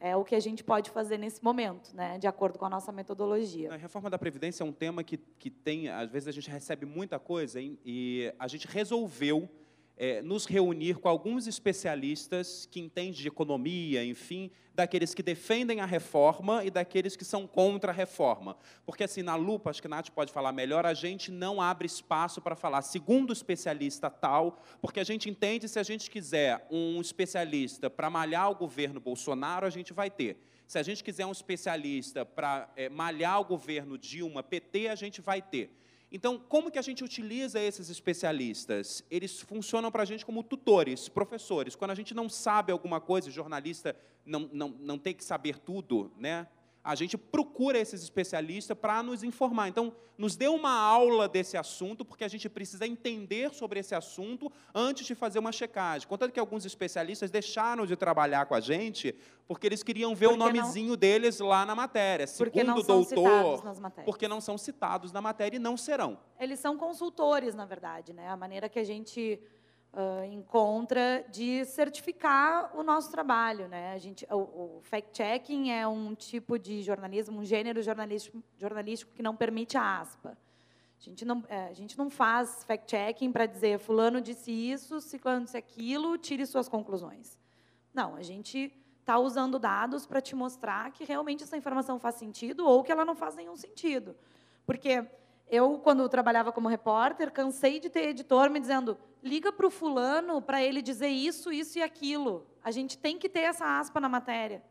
É o que a gente pode fazer nesse momento, né? De acordo com a nossa metodologia. A reforma da Previdência é um tema que, que tem, às vezes a gente recebe muita coisa hein, e a gente resolveu eh, nos reunir com alguns especialistas que entendem de economia, enfim, daqueles que defendem a reforma e daqueles que são contra a reforma. Porque, assim, na lupa, acho que a Nath pode falar melhor, a gente não abre espaço para falar segundo especialista tal, porque a gente entende se a gente quiser um especialista para malhar o governo Bolsonaro, a gente vai ter. Se a gente quiser um especialista para eh, malhar o governo Dilma, PT, a gente vai ter. Então, como que a gente utiliza esses especialistas? Eles funcionam para a gente como tutores, professores. Quando a gente não sabe alguma coisa, jornalista não, não, não tem que saber tudo, né? A gente procura esses especialistas para nos informar. Então, nos dê uma aula desse assunto, porque a gente precisa entender sobre esse assunto antes de fazer uma checagem. Contanto que alguns especialistas deixaram de trabalhar com a gente porque eles queriam ver Porque o não- nomezinho deles lá na matéria. Porque não Segundo são doutor, porque não são citados na matéria e não serão. Eles são consultores, na verdade, né? A maneira que a gente ah, encontra de certificar o nosso trabalho, né? A gente, o, o fact-checking é um tipo de jornalismo, um gênero jornalístico, jornalístico que não permite a aspa. A gente não, eh, a gente não faz fact-checking para dizer fulano disse isso, ciclano disse aquilo, tire suas conclusões. Não, a gente está usando dados para te mostrar que realmente essa informação faz sentido ou que ela não faz nenhum sentido. Porque eu, quando trabalhava como repórter, cansei de ter editor me dizendo: liga para o fulano para ele dizer isso, isso e aquilo. A gente tem que ter essa aspa na matéria.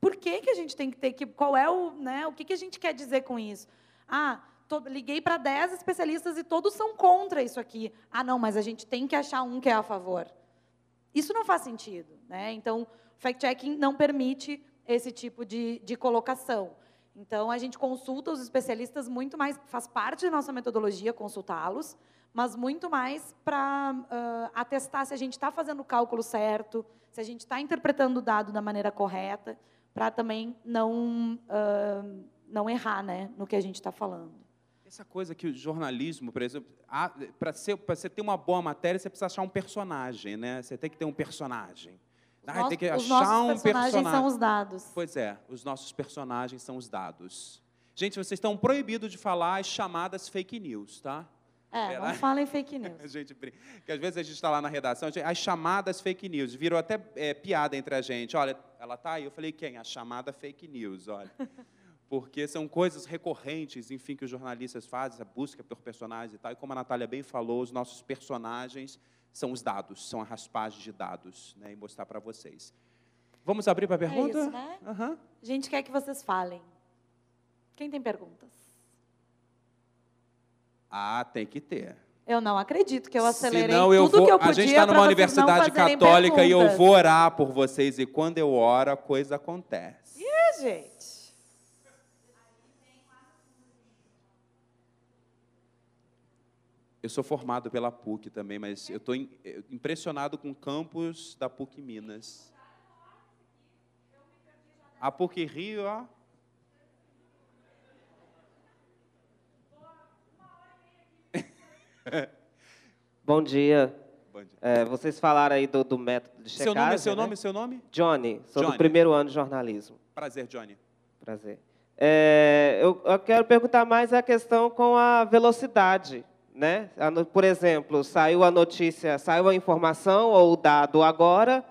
Por que, que a gente tem que ter que. Qual é o. Né, o que, que a gente quer dizer com isso? Ah, to- liguei para 10 especialistas e todos são contra isso aqui. Ah, não, mas a gente tem que achar um que é a favor. Isso não faz sentido. Né? Então, fact-checking não permite esse tipo de, de colocação. Então, a gente consulta os especialistas muito mais, faz parte da nossa metodologia consultá-los, mas muito mais para ah, atestar se a gente está fazendo o cálculo certo, se a gente está interpretando o dado da maneira correta, para também não, ah, não errar né, no que a gente está falando. Essa coisa que o jornalismo, por exemplo, para você ter uma boa matéria, você precisa achar um personagem, né? Você tem que ter um personagem. Ah, Nos- tem que os achar nossos um personagens personagem. são os dados. Pois é, os nossos personagens são os dados. Gente, vocês estão proibidos de falar as chamadas fake news, tá? É, Pera- não falem fake news. Gente. Que às vezes a gente está lá na redação, gente- as chamadas fake news. Virou até é, piada entre a gente. Olha, ela tá aí. Eu falei, quem? A chamada fake news, olha. Porque são coisas recorrentes, enfim, que os jornalistas fazem, a busca por personagens e tal. E como a Natália bem falou, os nossos personagens são os dados, são a raspagem de dados, né? E mostrar para vocês. Vamos abrir para a pergunta? É isso, né? Aham. A gente quer que vocês falem. Quem tem perguntas? Ah, tem que ter. Eu não acredito que eu acelerei Senão eu tudo vou. que eu a podia gente está numa universidade católica e eu perguntas. vou orar por vocês. E quando eu oro, a coisa acontece. Ih, gente. Eu sou formado pela PUC também, mas eu estou impressionado com o campus da PUC Minas. A PUC Rio, ó. Bom dia. Bom dia. É, vocês falaram aí do, do método de Seu checagem, nome, seu né? nome, seu nome? Johnny, sou Johnny. do primeiro ano de jornalismo. Prazer, Johnny. Prazer. É, eu, eu quero perguntar mais a questão com a velocidade né? Por exemplo, saiu a notícia, saiu a informação ou o dado agora,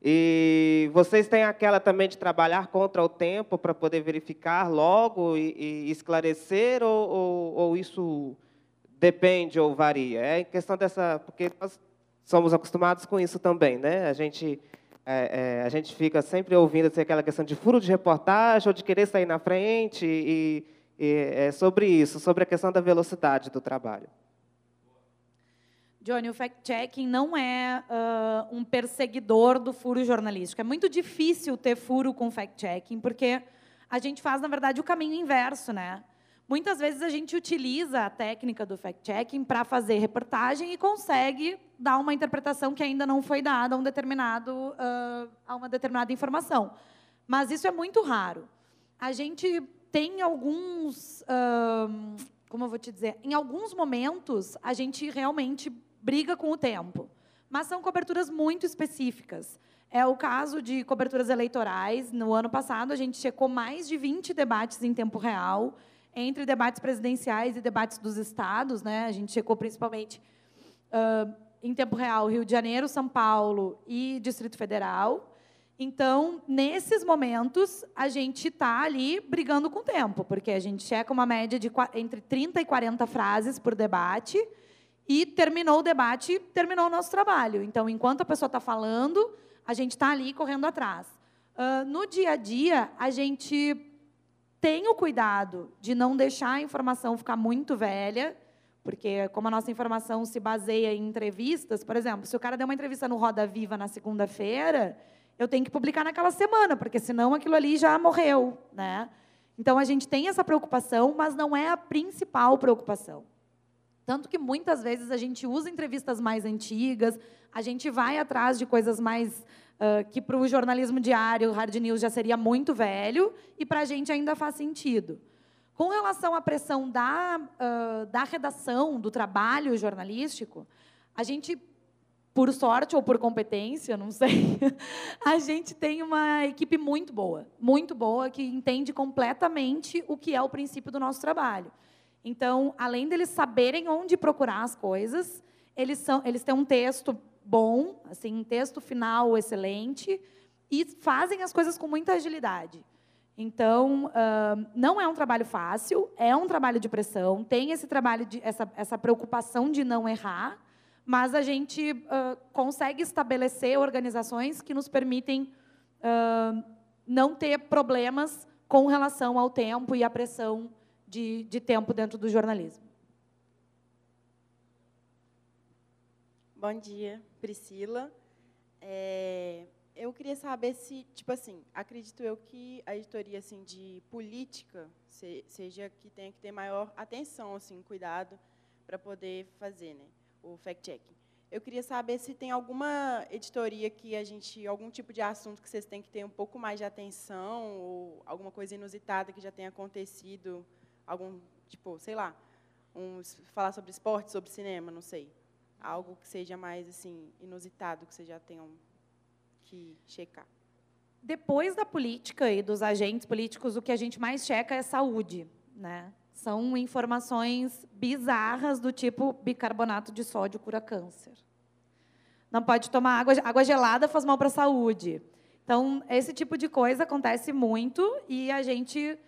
e vocês têm aquela também de trabalhar contra o tempo para poder verificar logo e, e esclarecer, ou, ou, ou isso depende ou varia? É questão dessa, porque nós somos acostumados com isso também, né? A gente é, é, a gente fica sempre ouvindo assim, aquela questão de furo de reportagem ou de querer sair na frente e, e é sobre isso, sobre a questão da velocidade do trabalho. Johnny, o fact-checking não é ah, um perseguidor do furo jornalístico. É muito difícil ter furo com fact-checking, porque a gente faz, na verdade, o caminho inverso, né? Muitas vezes a gente utiliza a técnica do fact-checking para fazer reportagem e consegue dar uma interpretação que ainda não foi dada a, um determinado, a uma determinada informação. Mas isso é muito raro. A gente tem alguns, como eu vou te dizer, em alguns momentos a gente realmente briga com o tempo, mas são coberturas muito específicas. É o caso de coberturas eleitorais. No ano passado, a gente checou mais de 20 debates em tempo real, entre debates presidenciais e debates dos estados. Né? A gente checou principalmente ah, em tempo real Rio de Janeiro, São Paulo e Distrito Federal. Então, nesses momentos, a gente está ali brigando com o tempo, porque a gente checa uma média de entre 30 e 40 frases por debate, e terminou o debate, terminou o nosso trabalho. Então, enquanto a pessoa está falando, a gente está ali correndo atrás. Ah, no dia a dia, a gente tem o cuidado de não deixar a informação ficar muito velha, porque como a nossa informação se baseia em entrevistas, por exemplo, se o cara deu uma entrevista no Roda Viva na segunda-feira, eu tenho que publicar naquela semana, porque senão aquilo ali já morreu, né? Então a gente tem essa preocupação, mas não é a principal preocupação. Tanto que muitas vezes a gente usa entrevistas mais antigas, a gente vai atrás de coisas mais ah, que para o jornalismo diário, hard news já seria muito velho e para a gente ainda faz sentido. Com relação à pressão da, ah, da redação, do trabalho jornalístico, a gente, por sorte ou por competência, não sei, a gente tem uma equipe muito boa, muito boa, que entende completamente o que é o princípio do nosso trabalho. Então, além deles saberem onde procurar as coisas, eles, são, eles têm um texto bom, assim, um texto final excelente, e fazem as coisas com muita agilidade. Então, ah, não é um trabalho fácil, é um trabalho de pressão, tem esse trabalho, de, essa, essa preocupação de não errar, mas a gente ah, consegue estabelecer organizações que nos permitem ah, não ter problemas com relação ao tempo e à pressão de, de tempo dentro do jornalismo. Bom dia, Priscila. É, eu queria saber se, tipo assim, acredito eu que a editoria assim de política se- seja que tenha que ter maior atenção, assim, cuidado para poder fazer, né, o fact-checking. Eu queria saber se tem alguma editoria que a gente, algum tipo de assunto que vocês têm que ter um pouco mais de atenção ou alguma coisa inusitada que já tenha acontecido, algum, tipo, sei lá, um, falar sobre esporte, sobre cinema, não sei. Algo que seja mais assim inusitado que vocês já tenham que checar. Depois da política e dos agentes políticos, o que a gente mais checa é saúde, né? São informações bizarras do tipo bicarbonato de sódio cura câncer. Não pode tomar água, água gelada faz mal para a saúde. Então, esse tipo de coisa acontece muito e a gente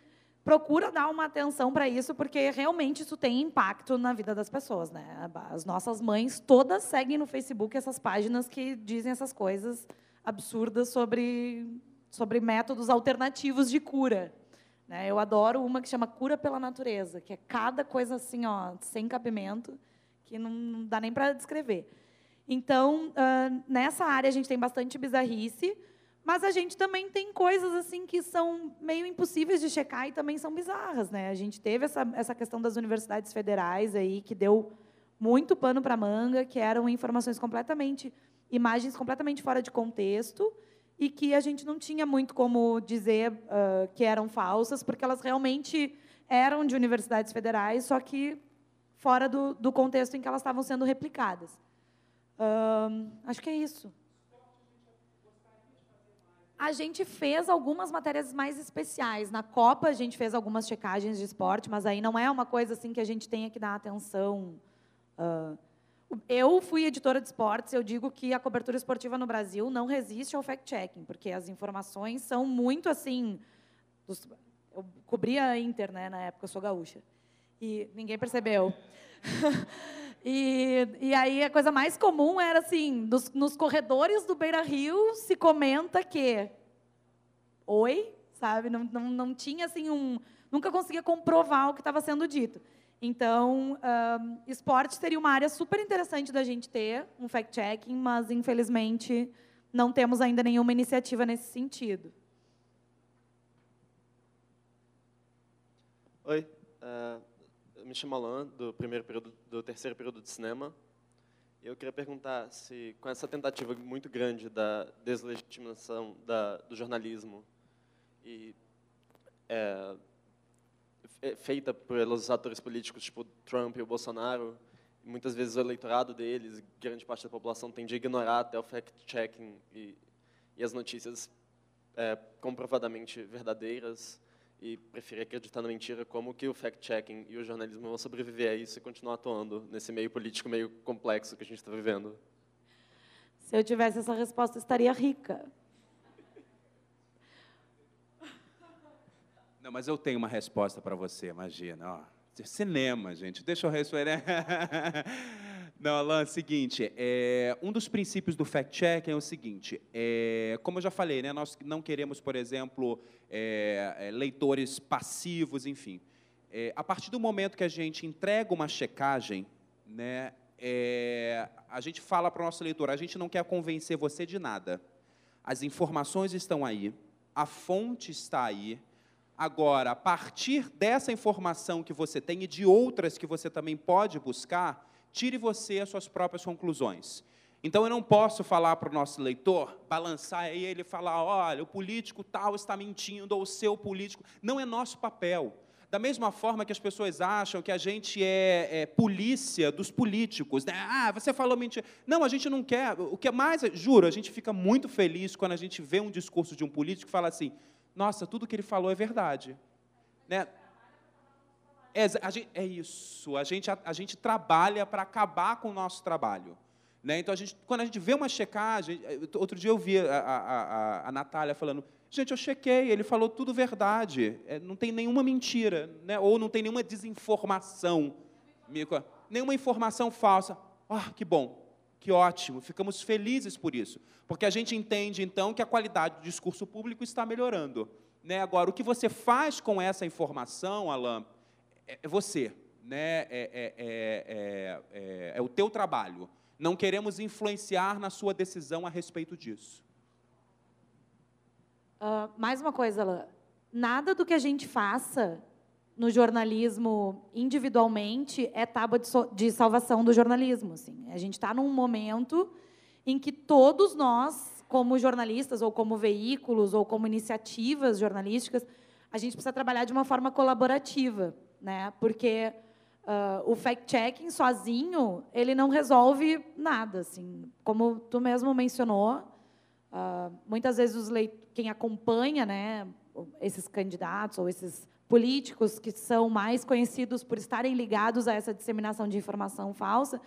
procura dar uma atenção para isso, porque realmente isso tem impacto na vida das pessoas. Né? As nossas mães todas seguem no Facebook essas páginas que dizem essas coisas absurdas sobre, sobre métodos alternativos de cura. Né? Eu adoro uma que chama Cura pela Natureza, que é cada coisa assim, ó, sem cabimento, que não, dá nem para descrever. Então, ah, nessa área a gente tem bastante bizarrice, mas a gente também tem coisas assim que são meio impossíveis de checar e também são bizarras, né? A gente teve essa, essa questão das universidades federais aí que deu muito pano para manga, que eram informações completamente, imagens completamente fora de contexto e que a gente não tinha muito como dizer ah, que eram falsas, porque elas realmente eram de universidades federais, só que fora do, do contexto em que elas estavam sendo replicadas. Ahn, acho que é isso. A gente fez algumas matérias mais especiais. Na Copa, a gente fez algumas checagens de esporte, mas aí não é uma coisa assim que a gente tenha que dar atenção Uh, eu fui editora de esportes, eu digo que a cobertura esportiva no Brasil não resiste ao fact-checking, porque as informações são muito assim. Dos, eu cobria a Inter, né, na época, eu sou gaúcha. E ninguém percebeu. e, e aí a coisa mais comum era assim: dos, nos corredores do Beira Rio se comenta que. Oi? Sabe? Não, não, não tinha assim um. Nunca conseguia comprovar o que estava sendo dito. Então, um, esporte seria uma área super interessante da gente ter, um fact-checking, mas, infelizmente, não temos ainda nenhuma iniciativa nesse sentido. Oi, eu me chamo Alain, do, primeiro período, do terceiro período de cinema. Eu queria perguntar se, com essa tentativa muito grande da deslegitimação da, do jornalismo e é, feita pelos atores políticos tipo Trump e o Bolsonaro, muitas vezes o eleitorado deles, grande parte da população tende a ignorar até o fact-checking e, e, as notícias é, comprovadamente verdadeiras e preferir acreditar na mentira, como que o fact-checking e o jornalismo vão sobreviver a isso e continuar atuando nesse meio político meio complexo que a gente está vivendo? Se eu tivesse essa resposta, estaria rica. Não, mas eu tenho uma resposta para você, imagina. Ó. Cinema, gente. Deixa eu responder. Não, Alan, é o seguinte, é, um dos princípios do fact-check é o seguinte, é, como eu já falei, né, nós não queremos, por exemplo, é, é leitores passivos, enfim. É, a partir do momento que a gente entrega uma checagem, né, é, a gente fala para o nosso leitor, a gente não quer convencer você de nada. As informações estão aí, a fonte está aí, Agora, a partir dessa informação que você tem e de outras que você também pode buscar, tire você as suas próprias conclusões. Então, eu não posso falar para o nosso leitor, balançar ele falar, olha, o político tal está mentindo, ou o seu político. Não é nosso papel. Da mesma forma que as pessoas acham que a gente é, é, polícia dos políticos. Né? Ah, você falou mentira. Não, a gente não quer. O que é mais, juro, a gente fica muito feliz quando a gente vê um discurso de um político que fala assim: nossa, tudo que ele falou é verdade. Né? É, gente, é isso, a gente, a, a gente trabalha para acabar com o nosso trabalho. Né? Então, a gente, quando a gente vê uma checagem, outro dia eu vi a, a, a, a Natália falando, gente, eu chequei, ele falou tudo verdade, é, não tem nenhuma mentira, né? ou não tem nenhuma desinformação, nenhuma informação falsa. Ah, que bom, que ótimo, ficamos felizes por isso, porque a gente entende então que a qualidade do discurso público está melhorando. Né? Agora, o que você faz com essa informação, Alain, é, é você, né? É, é, é, é, é o teu trabalho. Não queremos influenciar na sua decisão a respeito disso. Uh, mais uma coisa, Alain. Nada do que a gente faça no jornalismo individualmente é tábua de, so de salvação do jornalismo. Assim. A gente está num momento em que todos nós, como jornalistas, ou como veículos, ou como iniciativas jornalísticas, a gente precisa trabalhar de uma forma colaborativa, né? Porque uh, o fact-checking sozinho ele não resolve nada, assim. Como tu mesmo mencionou, uh, muitas vezes os quem acompanha, né, esses candidatos ou esses políticos que são mais conhecidos por estarem ligados a essa disseminação de informação falsa,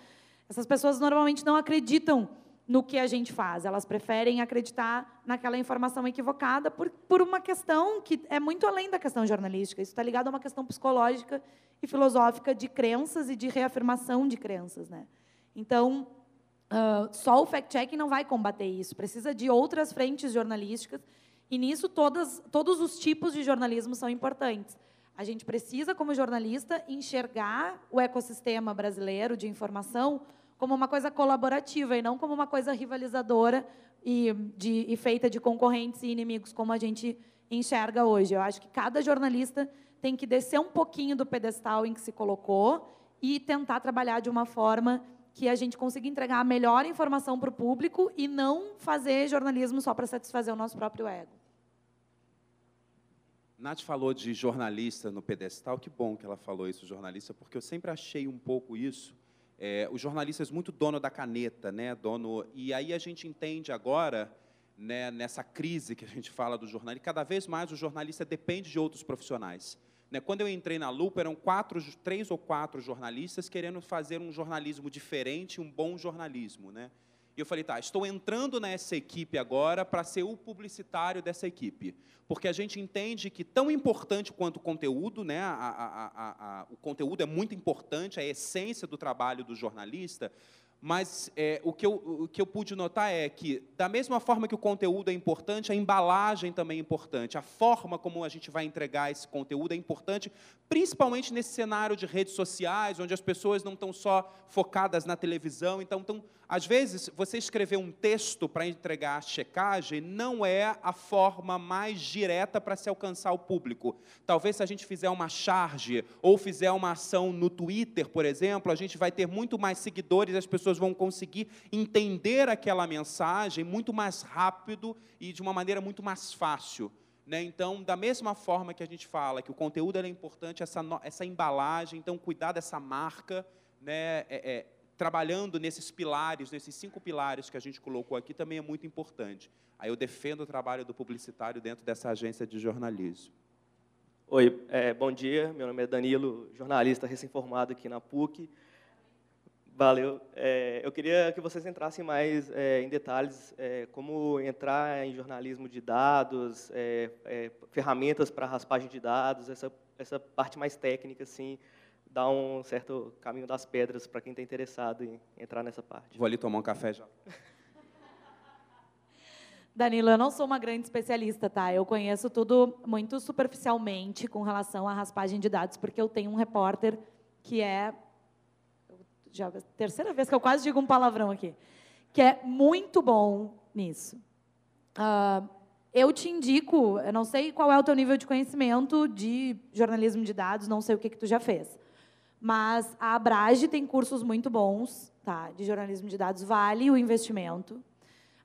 essas pessoas normalmente não acreditam no que a gente faz. Elas preferem acreditar naquela informação equivocada por, por uma questão que é muito além da questão jornalística. Isso está ligado a uma questão psicológica e filosófica de crenças e de reafirmação de crenças. Né? Então, uh, só o fact-checking não vai combater isso. Precisa de outras frentes jornalísticas e nisso todas, todos os tipos de jornalismo são importantes. A gente precisa, como jornalista, enxergar o ecossistema brasileiro de informação como uma coisa colaborativa e não como uma coisa rivalizadora e, de, e feita de concorrentes e inimigos, como a gente enxerga hoje. Eu acho que cada jornalista tem que descer um pouquinho do pedestal em que se colocou e tentar trabalhar de uma forma que a gente consiga entregar a melhor informação para o público e não fazer jornalismo só para satisfazer o nosso próprio ego. Nath falou de jornalista no pedestal, que bom que ela falou isso, jornalista, porque eu sempre achei um pouco isso. É, os jornalistas muito dono da caneta, né, dono. E aí a gente entende agora, né, nessa crise que a gente fala do jornalismo, cada vez mais o jornalista depende de outros profissionais. Né? Quando eu entrei na Lupa, eram quatro, três ou quatro jornalistas querendo fazer um jornalismo diferente, um bom jornalismo. Né? E eu falei, tá, estou entrando nessa equipe agora para ser o publicitário dessa equipe. Porque a gente entende que, tão importante quanto o conteúdo, né, a, a, a, o conteúdo é muito importante, a essência do trabalho do jornalista, mas é, o, que eu, o que eu pude notar é que, da mesma forma que o conteúdo é importante, a embalagem também é importante. A forma como a gente vai entregar esse conteúdo é importante, principalmente nesse cenário de redes sociais, onde as pessoas não estão só focadas na televisão. Então, estão, às vezes, você escrever um texto para entregar a checagem não é a forma mais direta para se alcançar o público. Talvez, se a gente fizer uma charge ou fizer uma ação no Twitter, por exemplo, a gente vai ter muito mais seguidores, as pessoas vão conseguir entender aquela mensagem muito mais rápido e de uma maneira muito mais fácil. Né? Então, da mesma forma que a gente fala que o conteúdo é importante, essa, essa embalagem, então, cuidar dessa marca, né, é, é, trabalhando nesses pilares, nesses cinco pilares que a gente colocou aqui, também é muito importante. Aí eu defendo o trabalho do publicitário dentro dessa agência de jornalismo. Oi, é, bom dia. Meu nome é Danilo, jornalista recém-formado aqui na PUC. Valeu. É, eu queria que vocês entrassem mais é, em detalhes é, como entrar em jornalismo de dados, é, é, ferramentas para raspagem de dados, essa, essa parte mais técnica, assim, dar um certo caminho das pedras para quem está interessado em entrar nessa parte. Vou ali tomar um café já. Danilo, eu não sou uma grande especialista, tá? Eu conheço tudo muito superficialmente com relação à raspagem de dados, porque eu tenho um repórter que é já terceira vez que eu quase digo um palavrão aqui, que é muito bom nisso. Uh, eu te indico, eu não sei qual é o teu nível de conhecimento de jornalismo de dados, não sei o que, que tu já fez. Mas a Abrage tem cursos muito bons tá, de jornalismo de dados, vale o investimento.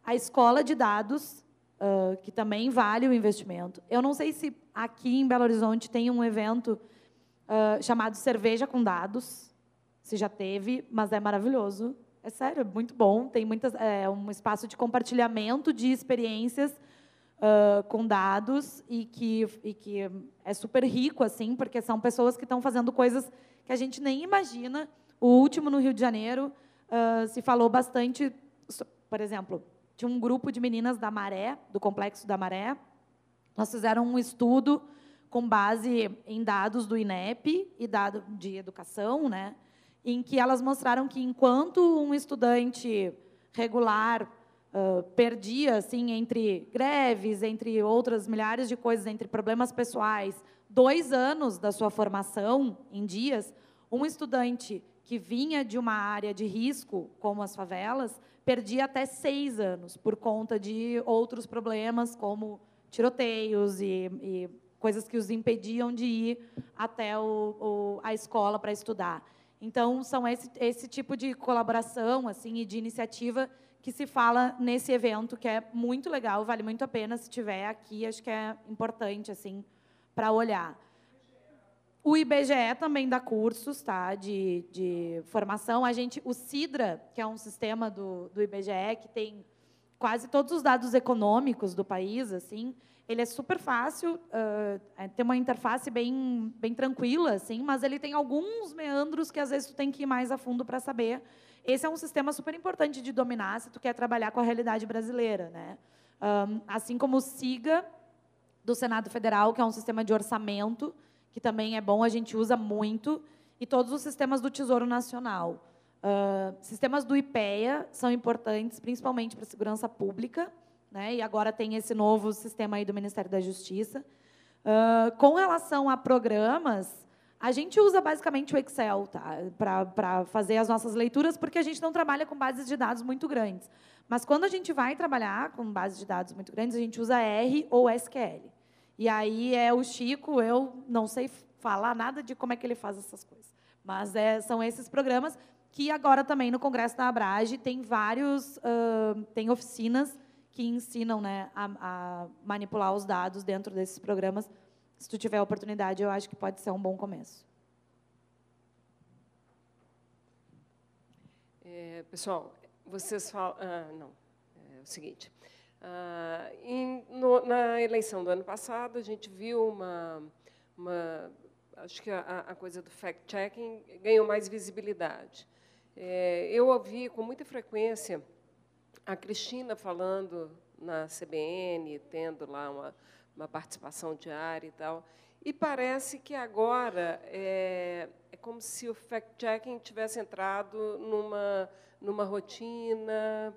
A escola de dados, uh, que também vale o investimento. Eu não sei se aqui em Belo Horizonte tem um evento uh, chamado Cerveja com Dados, se já teve, mas é maravilhoso. É sério, é muito bom. Tem muitas, é um espaço de compartilhamento de experiências uh, com dados e que, e que é super rico, assim, porque são pessoas que estão fazendo coisas que a gente nem imagina. O último, no Rio de Janeiro, uh, se falou bastante, por exemplo, tinha um grupo de meninas da Maré, do Complexo da Maré. Nós fizeram um estudo com base em dados do INEP e dado de educação, né? em que elas mostraram que enquanto um estudante regular uh, perdia, assim, entre greves, entre outras milhares de coisas, entre problemas pessoais, dois anos da sua formação em dias, um estudante que vinha de uma área de risco, como as favelas, perdia até seis anos por conta de outros problemas, como tiroteios e, e coisas que os impediam de ir até o, o, a escola para estudar. Então, são esse, esse tipo de colaboração assim, e de iniciativa que se fala nesse evento, que é muito legal, vale muito a pena se tiver aqui, acho que é importante assim para olhar. O IBGE também dá cursos tá, de, de formação. A gente, o Sidra, que é um sistema do, do IBGE, que tem quase todos os dados econômicos do país, assim, ele é super fácil, uh, tem uma interface bem, bem tranquila, assim, mas ele tem alguns meandros que às vezes tu tem que ir mais a fundo para saber. Esse é um sistema super importante de dominar se tu quer trabalhar com a realidade brasileira, né? Um, assim como o SIGA do Senado Federal, que é um sistema de orçamento que também é bom, a gente usa muito, e todos os sistemas do Tesouro Nacional. Uh, sistemas do IPEA são importantes, principalmente para a segurança pública né? e agora tem esse novo sistema aí do Ministério da Justiça. Uh, com relação a programas, a gente usa basicamente o Excel tá? para fazer as nossas leituras, porque a gente não trabalha com bases de dados muito grandes. Mas quando a gente vai trabalhar com bases de dados muito grandes, a gente usa R ou SQL. E aí é o Chico, eu não sei falar nada de como é que ele faz essas coisas. Mas é, são esses programas que agora também no Congresso da Abrage tem vários, uh, tem oficinas que ensinam né, a, a, manipular os dados dentro desses programas. Se tu tiver a oportunidade, eu acho que pode ser um bom começo. É, pessoal, vocês falam... Não, é o seguinte. Ah, no, na eleição do ano passado, a gente viu uma, uma acho que a, a coisa do fact-checking ganhou mais visibilidade. É, eu ouvi com muita frequência a Cristina falando na CBN, tendo lá uma, uma participação diária e tal, e parece que agora é, é como se o fact-checking tivesse entrado numa, numa rotina,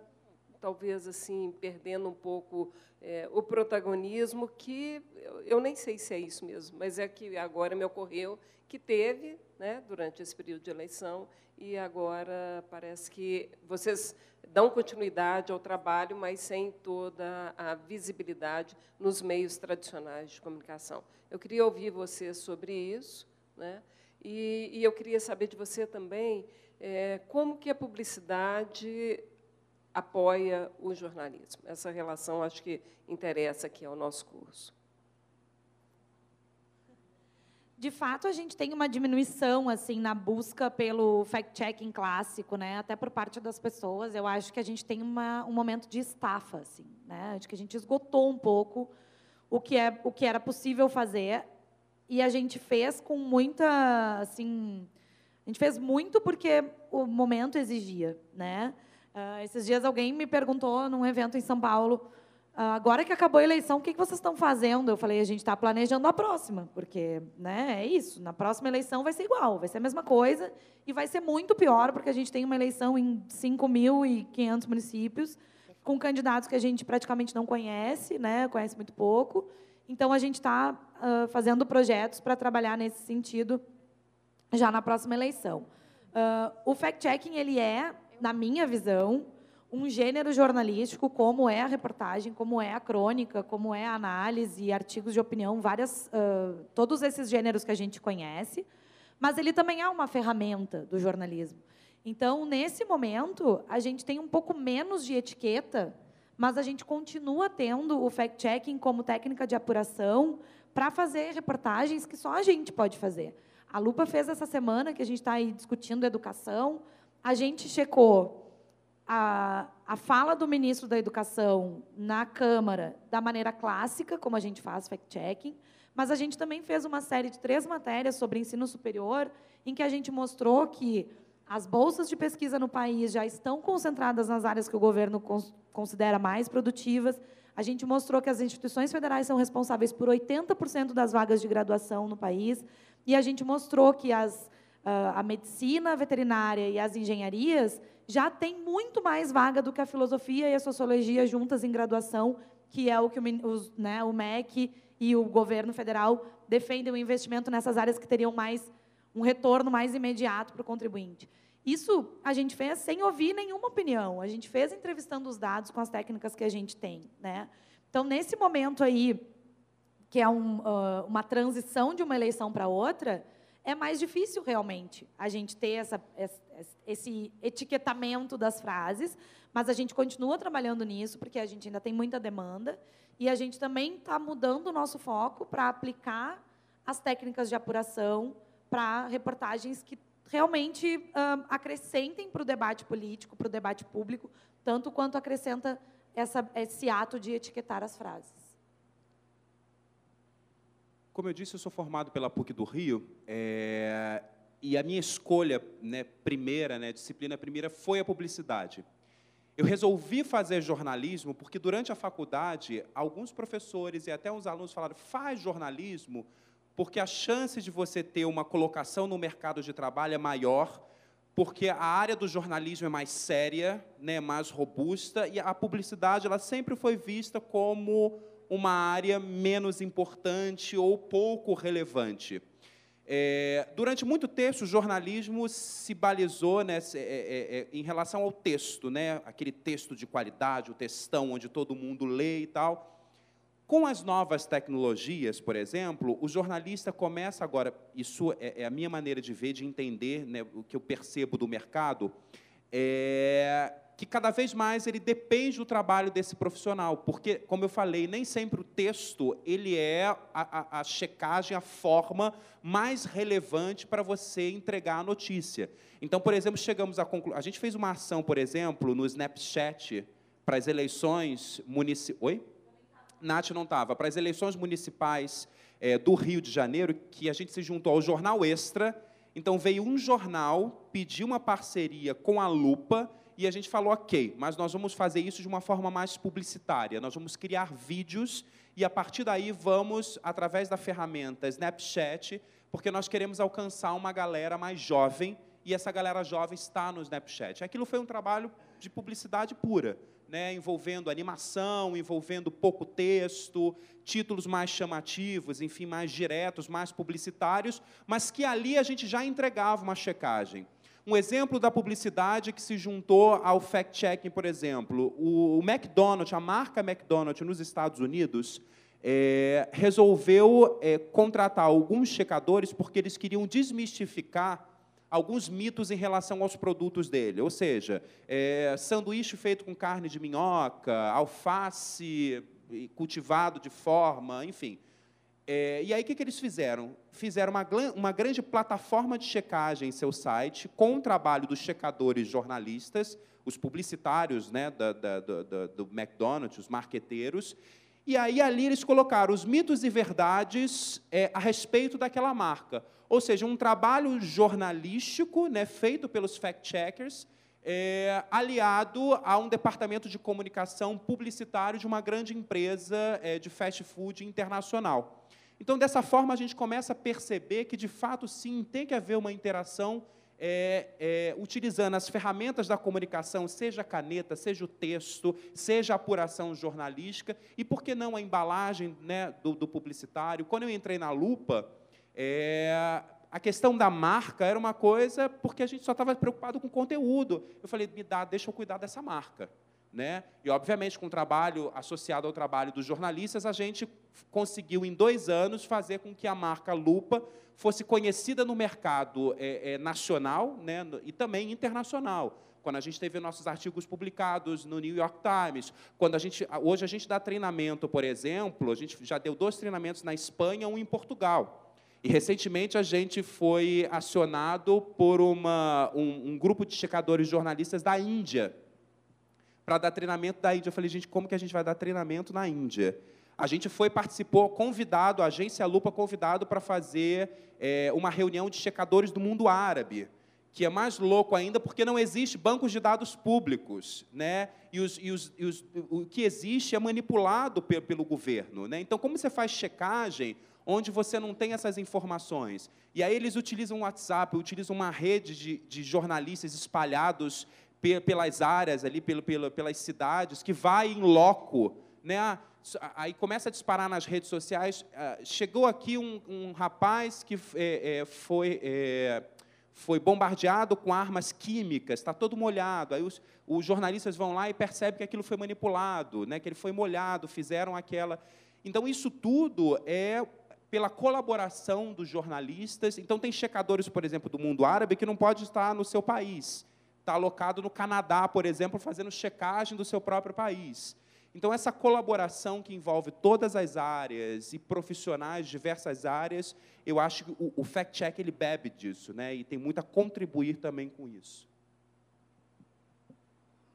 talvez assim perdendo um pouco é, o protagonismo que eu, nem sei se é isso mesmo, mas é que agora me ocorreu que teve, né, durante esse período de eleição e agora parece que vocês dão continuidade ao trabalho, mas sem toda a visibilidade nos meios tradicionais de comunicação. Eu queria ouvir você sobre isso, né? E, e eu queria saber de você também é, como que a publicidade apoia o jornalismo. Essa relação acho que interessa aqui ao nosso curso. De fato, a gente tem uma diminuição assim na busca pelo fact-checking clássico, né? Até por parte das pessoas. Eu acho que a gente tem uma, um momento de estafa, assim, né? Acho que a gente esgotou um pouco o que é o que era possível fazer e a gente fez com muita, assim, a gente fez muito porque o momento exigia, né? Uh, esses dias alguém me perguntou num evento em São Paulo, uh, agora que acabou a eleição, o que, que vocês estão fazendo? Eu falei, a gente está planejando a próxima, porque né, é isso, na próxima eleição vai ser igual, vai ser a mesma coisa, e vai ser muito pior, porque a gente tem uma eleição em 5.500 municípios, com candidatos que a gente praticamente não conhece, né, conhece muito pouco, então a gente está uh, fazendo projetos para trabalhar nesse sentido já na próxima eleição. o fact-checking, ele é na minha visão, um gênero jornalístico como é a reportagem, como é a crônica, como é a análise, artigos de opinião, várias, uh, todos esses gêneros que a gente conhece, mas ele também é uma ferramenta do jornalismo. Então, nesse momento, a gente tem um pouco menos de etiqueta, mas a gente continua tendo o fact-checking como técnica de apuração para fazer reportagens que só a gente pode fazer. A Lupa fez essa semana, que a gente está aí discutindo educação, a gente checou a, a fala do ministro da Educação na Câmara da maneira clássica, como a gente faz fact-checking, mas a gente também fez uma série de três matérias sobre ensino superior, em que a gente mostrou que as bolsas de pesquisa no país já estão concentradas nas áreas que o governo considera mais produtivas. A gente mostrou que as instituições federais são responsáveis por 80% das vagas de graduação no país. E a gente mostrou que as a medicina veterinária e as engenharias já tem muito mais vaga do que a filosofia e a sociologia juntas em graduação, que é o que o, os, né, o MEC e o governo federal defendem o investimento nessas áreas que teriam mais um retorno mais imediato para o contribuinte. Isso a gente fez sem ouvir nenhuma opinião. A gente fez entrevistando os dados com as técnicas que a gente tem, né? Então, nesse momento aí, que é um, uh, uma transição de uma eleição para outra, é mais difícil realmente a gente ter essa, esse etiquetamento das frases, mas a gente continua trabalhando nisso, porque a gente ainda tem muita demanda, e a gente também está mudando o nosso foco para aplicar as técnicas de apuração para reportagens que realmente acrescentem para o debate político, para o debate público, tanto quanto acrescenta essa, esse ato de etiquetar as frases. Como eu disse, eu sou formado pela PUC do Rio, é, e a minha escolha né, primeira, né, disciplina primeira, foi a publicidade. Eu resolvi fazer jornalismo porque, durante a faculdade, alguns professores e até os alunos falaram: faz jornalismo, porque a chance de você ter uma colocação no mercado de trabalho é maior, porque a área do jornalismo é mais séria, né, mais robusta, e a publicidade ela sempre foi vista como uma área menos importante ou pouco relevante. É, durante muito tempo, o jornalismo se balizou né, é, é, é, em relação ao texto, né, aquele texto de qualidade, o textão onde todo mundo lê e tal. Com as novas tecnologias, por exemplo, o jornalista começa agora, isso é, é a minha maneira de ver, de entender né, o que eu percebo do mercado, é, que cada vez mais ele depende do trabalho desse profissional, porque, como eu falei, nem sempre o texto ele é a, a, a checagem, a forma mais relevante para você entregar a notícia. Então, por exemplo, chegamos a conclu... a gente fez uma ação, por exemplo, no Snapchat para as eleições municipais. Oi? Nath não estava. Para as eleições municipais é, do Rio de Janeiro, que a gente se juntou ao Jornal Extra. Então veio um jornal pedir uma parceria com a Lupa e a gente falou, ok, mas nós vamos fazer isso de uma forma mais publicitária. Nós vamos criar vídeos e a partir daí vamos, através da ferramenta Snapchat, porque nós queremos alcançar uma galera mais jovem e essa galera jovem está no Snapchat. Aquilo foi um trabalho de publicidade pura, né, envolvendo animação, envolvendo pouco texto, títulos mais chamativos, enfim, mais diretos, mais publicitários, mas que ali a gente já entregava uma checagem. Um exemplo da publicidade que se juntou ao fact-checking, por exemplo, o, McDonald's, a marca McDonald's nos Estados Unidos, é, resolveu é, contratar alguns checadores porque eles queriam desmistificar alguns mitos em relação aos produtos dele. Ou seja, é, sanduíche feito com carne de minhoca, alface cultivado de forma, enfim. É, e aí, o que, que eles fizeram? Fizeram uma, uma grande plataforma de checagem em seu site, com o trabalho dos checadores jornalistas, os publicitários né, da, da, da, do McDonald's, os marqueteiros, e aí ali eles colocaram os mitos e verdades é, a respeito daquela marca. Ou seja, um trabalho jornalístico né, feito pelos fact-checkers, é, aliado a um departamento de comunicação publicitário de uma grande empresa é, de fast food internacional. Então, dessa forma, a gente começa a perceber que, de fato, sim, tem que haver uma interação é, é, utilizando as ferramentas da comunicação, seja a caneta, seja o texto, seja a apuração jornalística, e por que não a embalagem né, do, do publicitário. Quando eu entrei na lupa, é, a questão da marca era uma coisa porque a gente só estava preocupado com o conteúdo. Eu falei, me dá, deixa eu cuidar dessa marca. Né? E, obviamente, com o trabalho associado ao trabalho dos jornalistas, a gente conseguiu, em dois anos, fazer com que a marca Lupa fosse conhecida no mercado é, é, nacional né, e também internacional. Quando a gente teve nossos artigos publicados no New York Times, quando a gente hoje a gente dá treinamento, por exemplo, a gente já deu dois treinamentos na Espanha, um em Portugal. E recentemente a gente foi acionado por uma, um, um grupo de checadores jornalistas da Índia para dar treinamento da Índia. Eu falei, gente, como que a gente vai dar treinamento na Índia? A gente foi, participou, convidado, a agência Lupa convidado para fazer é, uma reunião de checadores do mundo árabe, que é mais louco ainda porque não existe bancos de dados públicos, né? E, os, e, os, e os, o que existe é manipulado pelo, pelo governo, né? Então, como você faz checagem onde você não tem essas informações? E aí eles utilizam o WhatsApp, utilizam uma rede de, de jornalistas espalhados pelas áreas ali, pelas cidades, que vai em loco, né? Aí começa a disparar nas redes sociais. Ah, chegou aqui um, um rapaz que é, é, foi, é, foi bombardeado com armas químicas, está todo molhado. Aí os, os jornalistas vão lá e percebem que aquilo foi manipulado, né? que ele foi molhado, fizeram aquela. Então, isso tudo é pela colaboração dos jornalistas. Então, tem checadores, por exemplo, do mundo árabe que não pode estar no seu país está alocado no Canadá, por exemplo, fazendo checagem do seu próprio país. Então, essa colaboração que envolve todas as áreas e profissionais de diversas áreas, eu acho que o, o fact-check ele bebe disso, né? e tem muito a contribuir também com isso.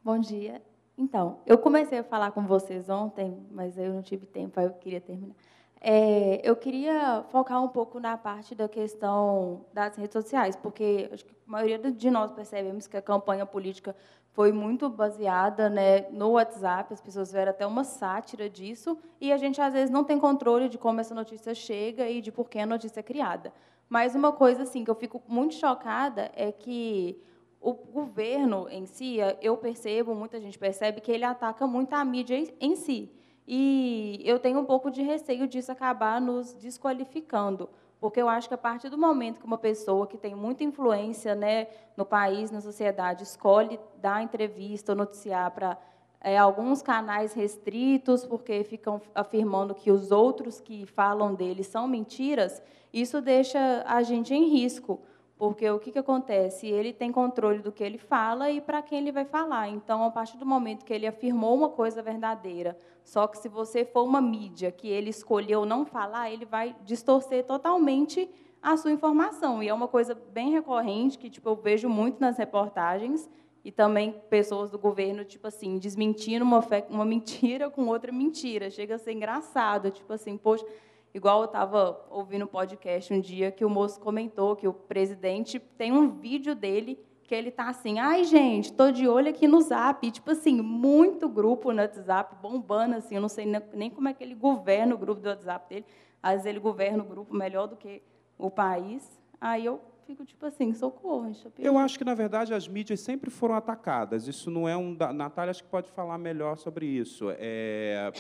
Bom dia. Então, eu comecei a falar com vocês ontem, mas eu não tive tempo, aí eu queria terminar. É, eu queria focar um pouco na parte da questão das redes sociais, porque acho que a maioria de nós percebemos que a campanha política foi muito baseada né, no WhatsApp, as pessoas viram até uma sátira disso, e a gente, às vezes, não tem controle de como essa notícia chega e de por que a notícia é criada. Mas uma coisa assim que eu fico muito chocada é que o governo em si, eu percebo, muita gente percebe, que ele ataca muito a mídia em si. E eu tenho um pouco de receio disso acabar nos desqualificando, porque eu acho que a partir do momento que uma pessoa que tem muita influência né, no país, na sociedade, escolhe dar entrevista ou noticiar para é, alguns canais restritos, porque ficam afirmando que os outros que falam dele são mentiras, isso deixa a gente em risco. Porque o que, que acontece? Ele tem controle do que ele fala e para quem ele vai falar. Então, a partir do momento que ele afirmou uma coisa verdadeira, só que se você for uma mídia que ele escolheu não falar, ele vai distorcer totalmente a sua informação. E é uma coisa bem recorrente que tipo, eu vejo muito nas reportagens e também pessoas do governo, tipo assim, desmentindo uma, uma mentira com outra mentira. Chega a ser engraçado, tipo assim, poxa. Igual eu estava ouvindo um podcast um dia que o moço comentou que o presidente tem um vídeo dele que ele tá assim, ai gente, tô de olho aqui no Zap, e, tipo assim, muito grupo no WhatsApp bombando assim, eu não sei nem como é que ele governa o grupo do WhatsApp dele, às vezes ele governa o grupo melhor do que o país. Aí eu fico tipo assim, socorro. Eu acho que, na verdade, as mídias sempre foram atacadas. Isso não é um. Natália, acho que pode falar melhor sobre isso. É,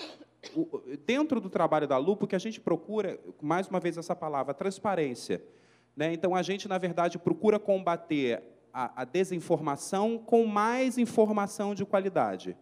dentro do trabalho da Lupa, o que a gente procura, mais uma vez essa palavra, transparência. Né? Então, a gente, na verdade, procura combater a, a desinformação com mais informação de qualidade.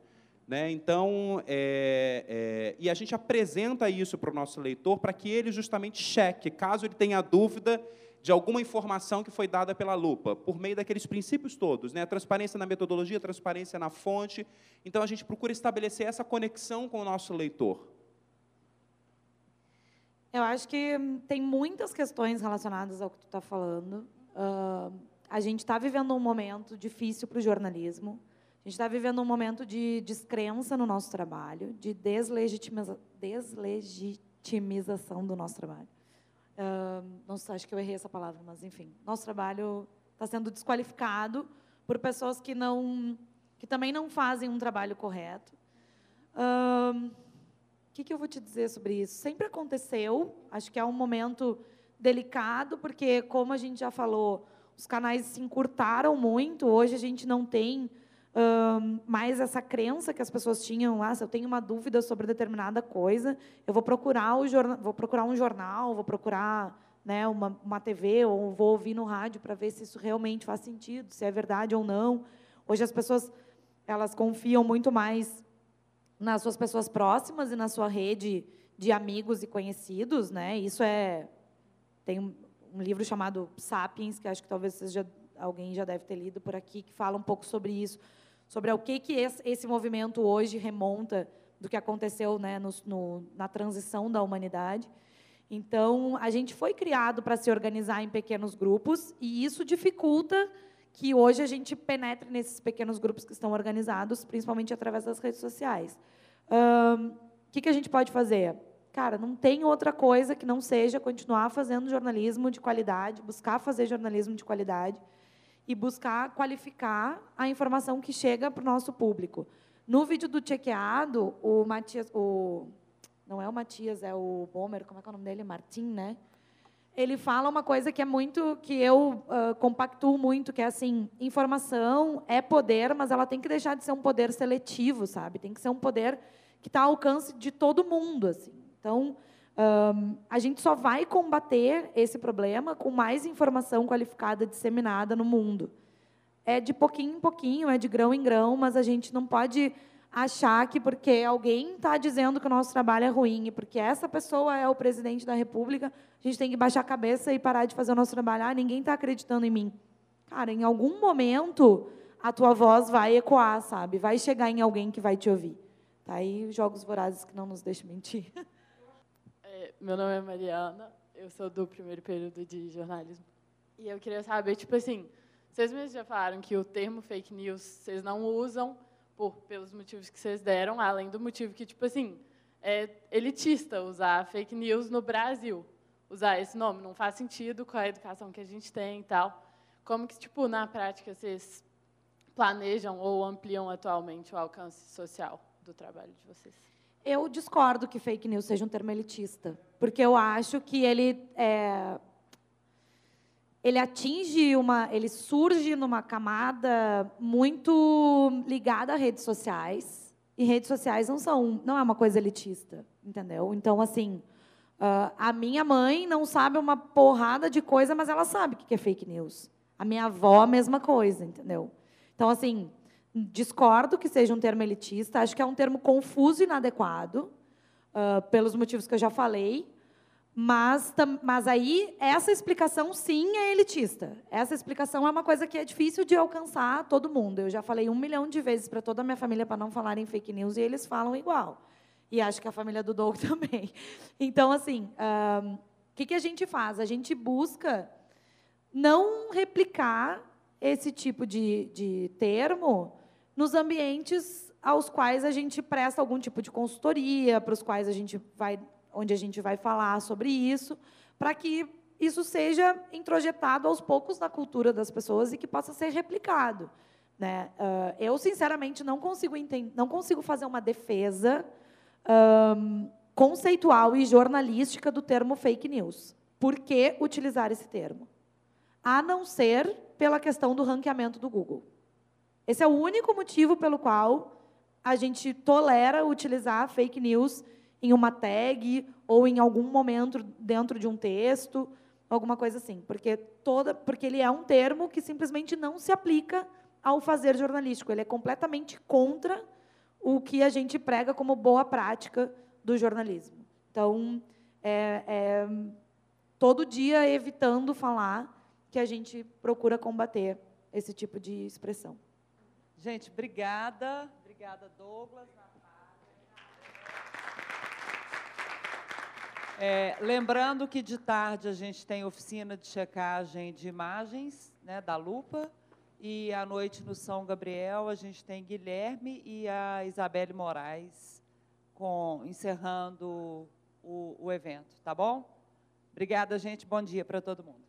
Né? Então, é, é, e a gente apresenta isso para o nosso leitor para que ele justamente cheque, caso ele tenha dúvida de alguma informação que foi dada pela lupa, por meio daqueles princípios todos, né? transparência na metodologia, transparência na fonte. Então, a gente procura estabelecer essa conexão com o nosso leitor. Eu acho que tem muitas questões relacionadas ao que tu está falando. Uh, a gente está vivendo um momento difícil para o jornalismo. A gente está vivendo um momento de descrença no nosso trabalho, de deslegitimiza deslegitimização do nosso trabalho. Uh, não sei, acho que eu errei essa palavra, mas enfim, nosso trabalho está sendo desqualificado por pessoas que não, que também não fazem um trabalho correto. O uh, que, que eu vou te dizer sobre isso? Sempre aconteceu. Acho que é um momento delicado, porque como a gente já falou, os canais se encurtaram muito. Hoje a gente não tem mais essa crença que as pessoas tinham, ah, se eu tenho uma dúvida sobre determinada coisa, eu vou procurar o jornal, vou procurar um jornal, vou procurar né, uma, uma TV ou vou ouvir no rádio para ver se isso realmente faz sentido, se é verdade ou não. Hoje as pessoas elas confiam muito mais nas suas pessoas próximas e na sua rede de amigos e conhecidos, né? Isso é tem um, um livro chamado Sapiens que acho que talvez já, alguém já deve ter lido por aqui que fala um pouco sobre isso sobre o que, que esse movimento hoje remonta do que aconteceu né, no, no, na transição da humanidade. Então, a gente foi criado para se organizar em pequenos grupos, e isso dificulta que hoje a gente penetre nesses pequenos grupos que estão organizados, principalmente através das redes sociais. O que, que a gente pode fazer? Cara, não tem outra coisa que não seja continuar fazendo jornalismo de qualidade, buscar fazer jornalismo de qualidade, e buscar qualificar a informação que chega para o nosso público. No vídeo do chequeado, o Matias, o, não é o Matias, é o Bomer, como é que é o nome dele? Martim, né? Ele fala uma coisa que é muito, que eu uh, compactuo muito, que é assim, informação é poder, mas ela tem que deixar de ser um poder seletivo, sabe? Tem que ser um poder que está ao alcance de todo mundo, assim. Então, um, a gente só vai combater esse problema com mais informação qualificada disseminada no mundo. É de pouquinho em pouquinho, é de grão em grão, mas a gente não pode achar que porque alguém está dizendo que o nosso trabalho é ruim e porque essa pessoa é o presidente da República, a gente tem que baixar a cabeça e parar de fazer o nosso trabalho. Ah, ninguém está acreditando em mim. Cara, em algum momento a tua voz vai ecoar, sabe? Vai chegar em alguém que vai te ouvir. Tá aí os jogos vorazes que não nos deixam mentir. meu nome é Mariana, eu sou do primeiro período de jornalismo. E eu queria saber, tipo assim, vocês mesmos já falaram que o termo fake news vocês não usam por pelos motivos que vocês deram, além do motivo que, tipo assim, é elitista usar fake news no Brasil. Usar esse nome não faz sentido com a educação que a gente tem e tal. Como que, tipo, na prática, vocês planejam ou ampliam atualmente o alcance social do trabalho de vocês? Eu discordo que fake news seja um termo elitista, porque eu acho que ele é, ele atinge uma, ele surge numa camada muito ligada a redes sociais e redes sociais não são, não é uma coisa elitista, entendeu? Então assim, uh, a minha mãe não sabe uma porrada de coisa, mas ela sabe o que é fake news. A minha avó a mesma coisa, entendeu? Então assim, discordo que seja um termo elitista, acho que é um termo confuso e inadequado, uh, pelos motivos que eu já falei, mas, mas aí essa explicação sim é elitista. Essa explicação é uma coisa que é difícil de alcançar todo mundo. Eu já falei um milhão de vezes para toda a minha família para não falarem fake news e eles falam igual. E acho que a família do Doug também. Então, assim, o uh, que, que a gente faz? A gente busca não replicar esse tipo de, de termo nos ambientes aos quais a gente presta algum tipo de consultoria, para os quais a gente vai onde a gente vai falar sobre isso, para que isso seja introjetado aos poucos na cultura das pessoas e que possa ser replicado. Né? Uh, eu, sinceramente, não consigo, não consigo fazer uma defesa um, conceitual e jornalística do termo fake news. Por que utilizar esse termo? A não ser pela questão do ranqueamento do Google. Esse é o único motivo pelo qual a gente tolera utilizar fake news em uma tag ou em algum momento dentro de um texto, alguma coisa assim, porque toda, porque ele é um termo que simplesmente não se aplica ao fazer jornalístico. Ele é completamente contra o que a gente prega como boa prática do jornalismo. Então, é, é todo dia evitando falar que a gente procura combater esse tipo de expressão. Gente, obrigada. Obrigada, Douglas. É, lembrando que de tarde a gente tem oficina de checagem de imagens né, da lupa. E à noite no São Gabriel a gente tem Guilherme e a Isabelle Moraes com, encerrando o, o evento, tá bom? Obrigada, gente. Bom dia para todo mundo.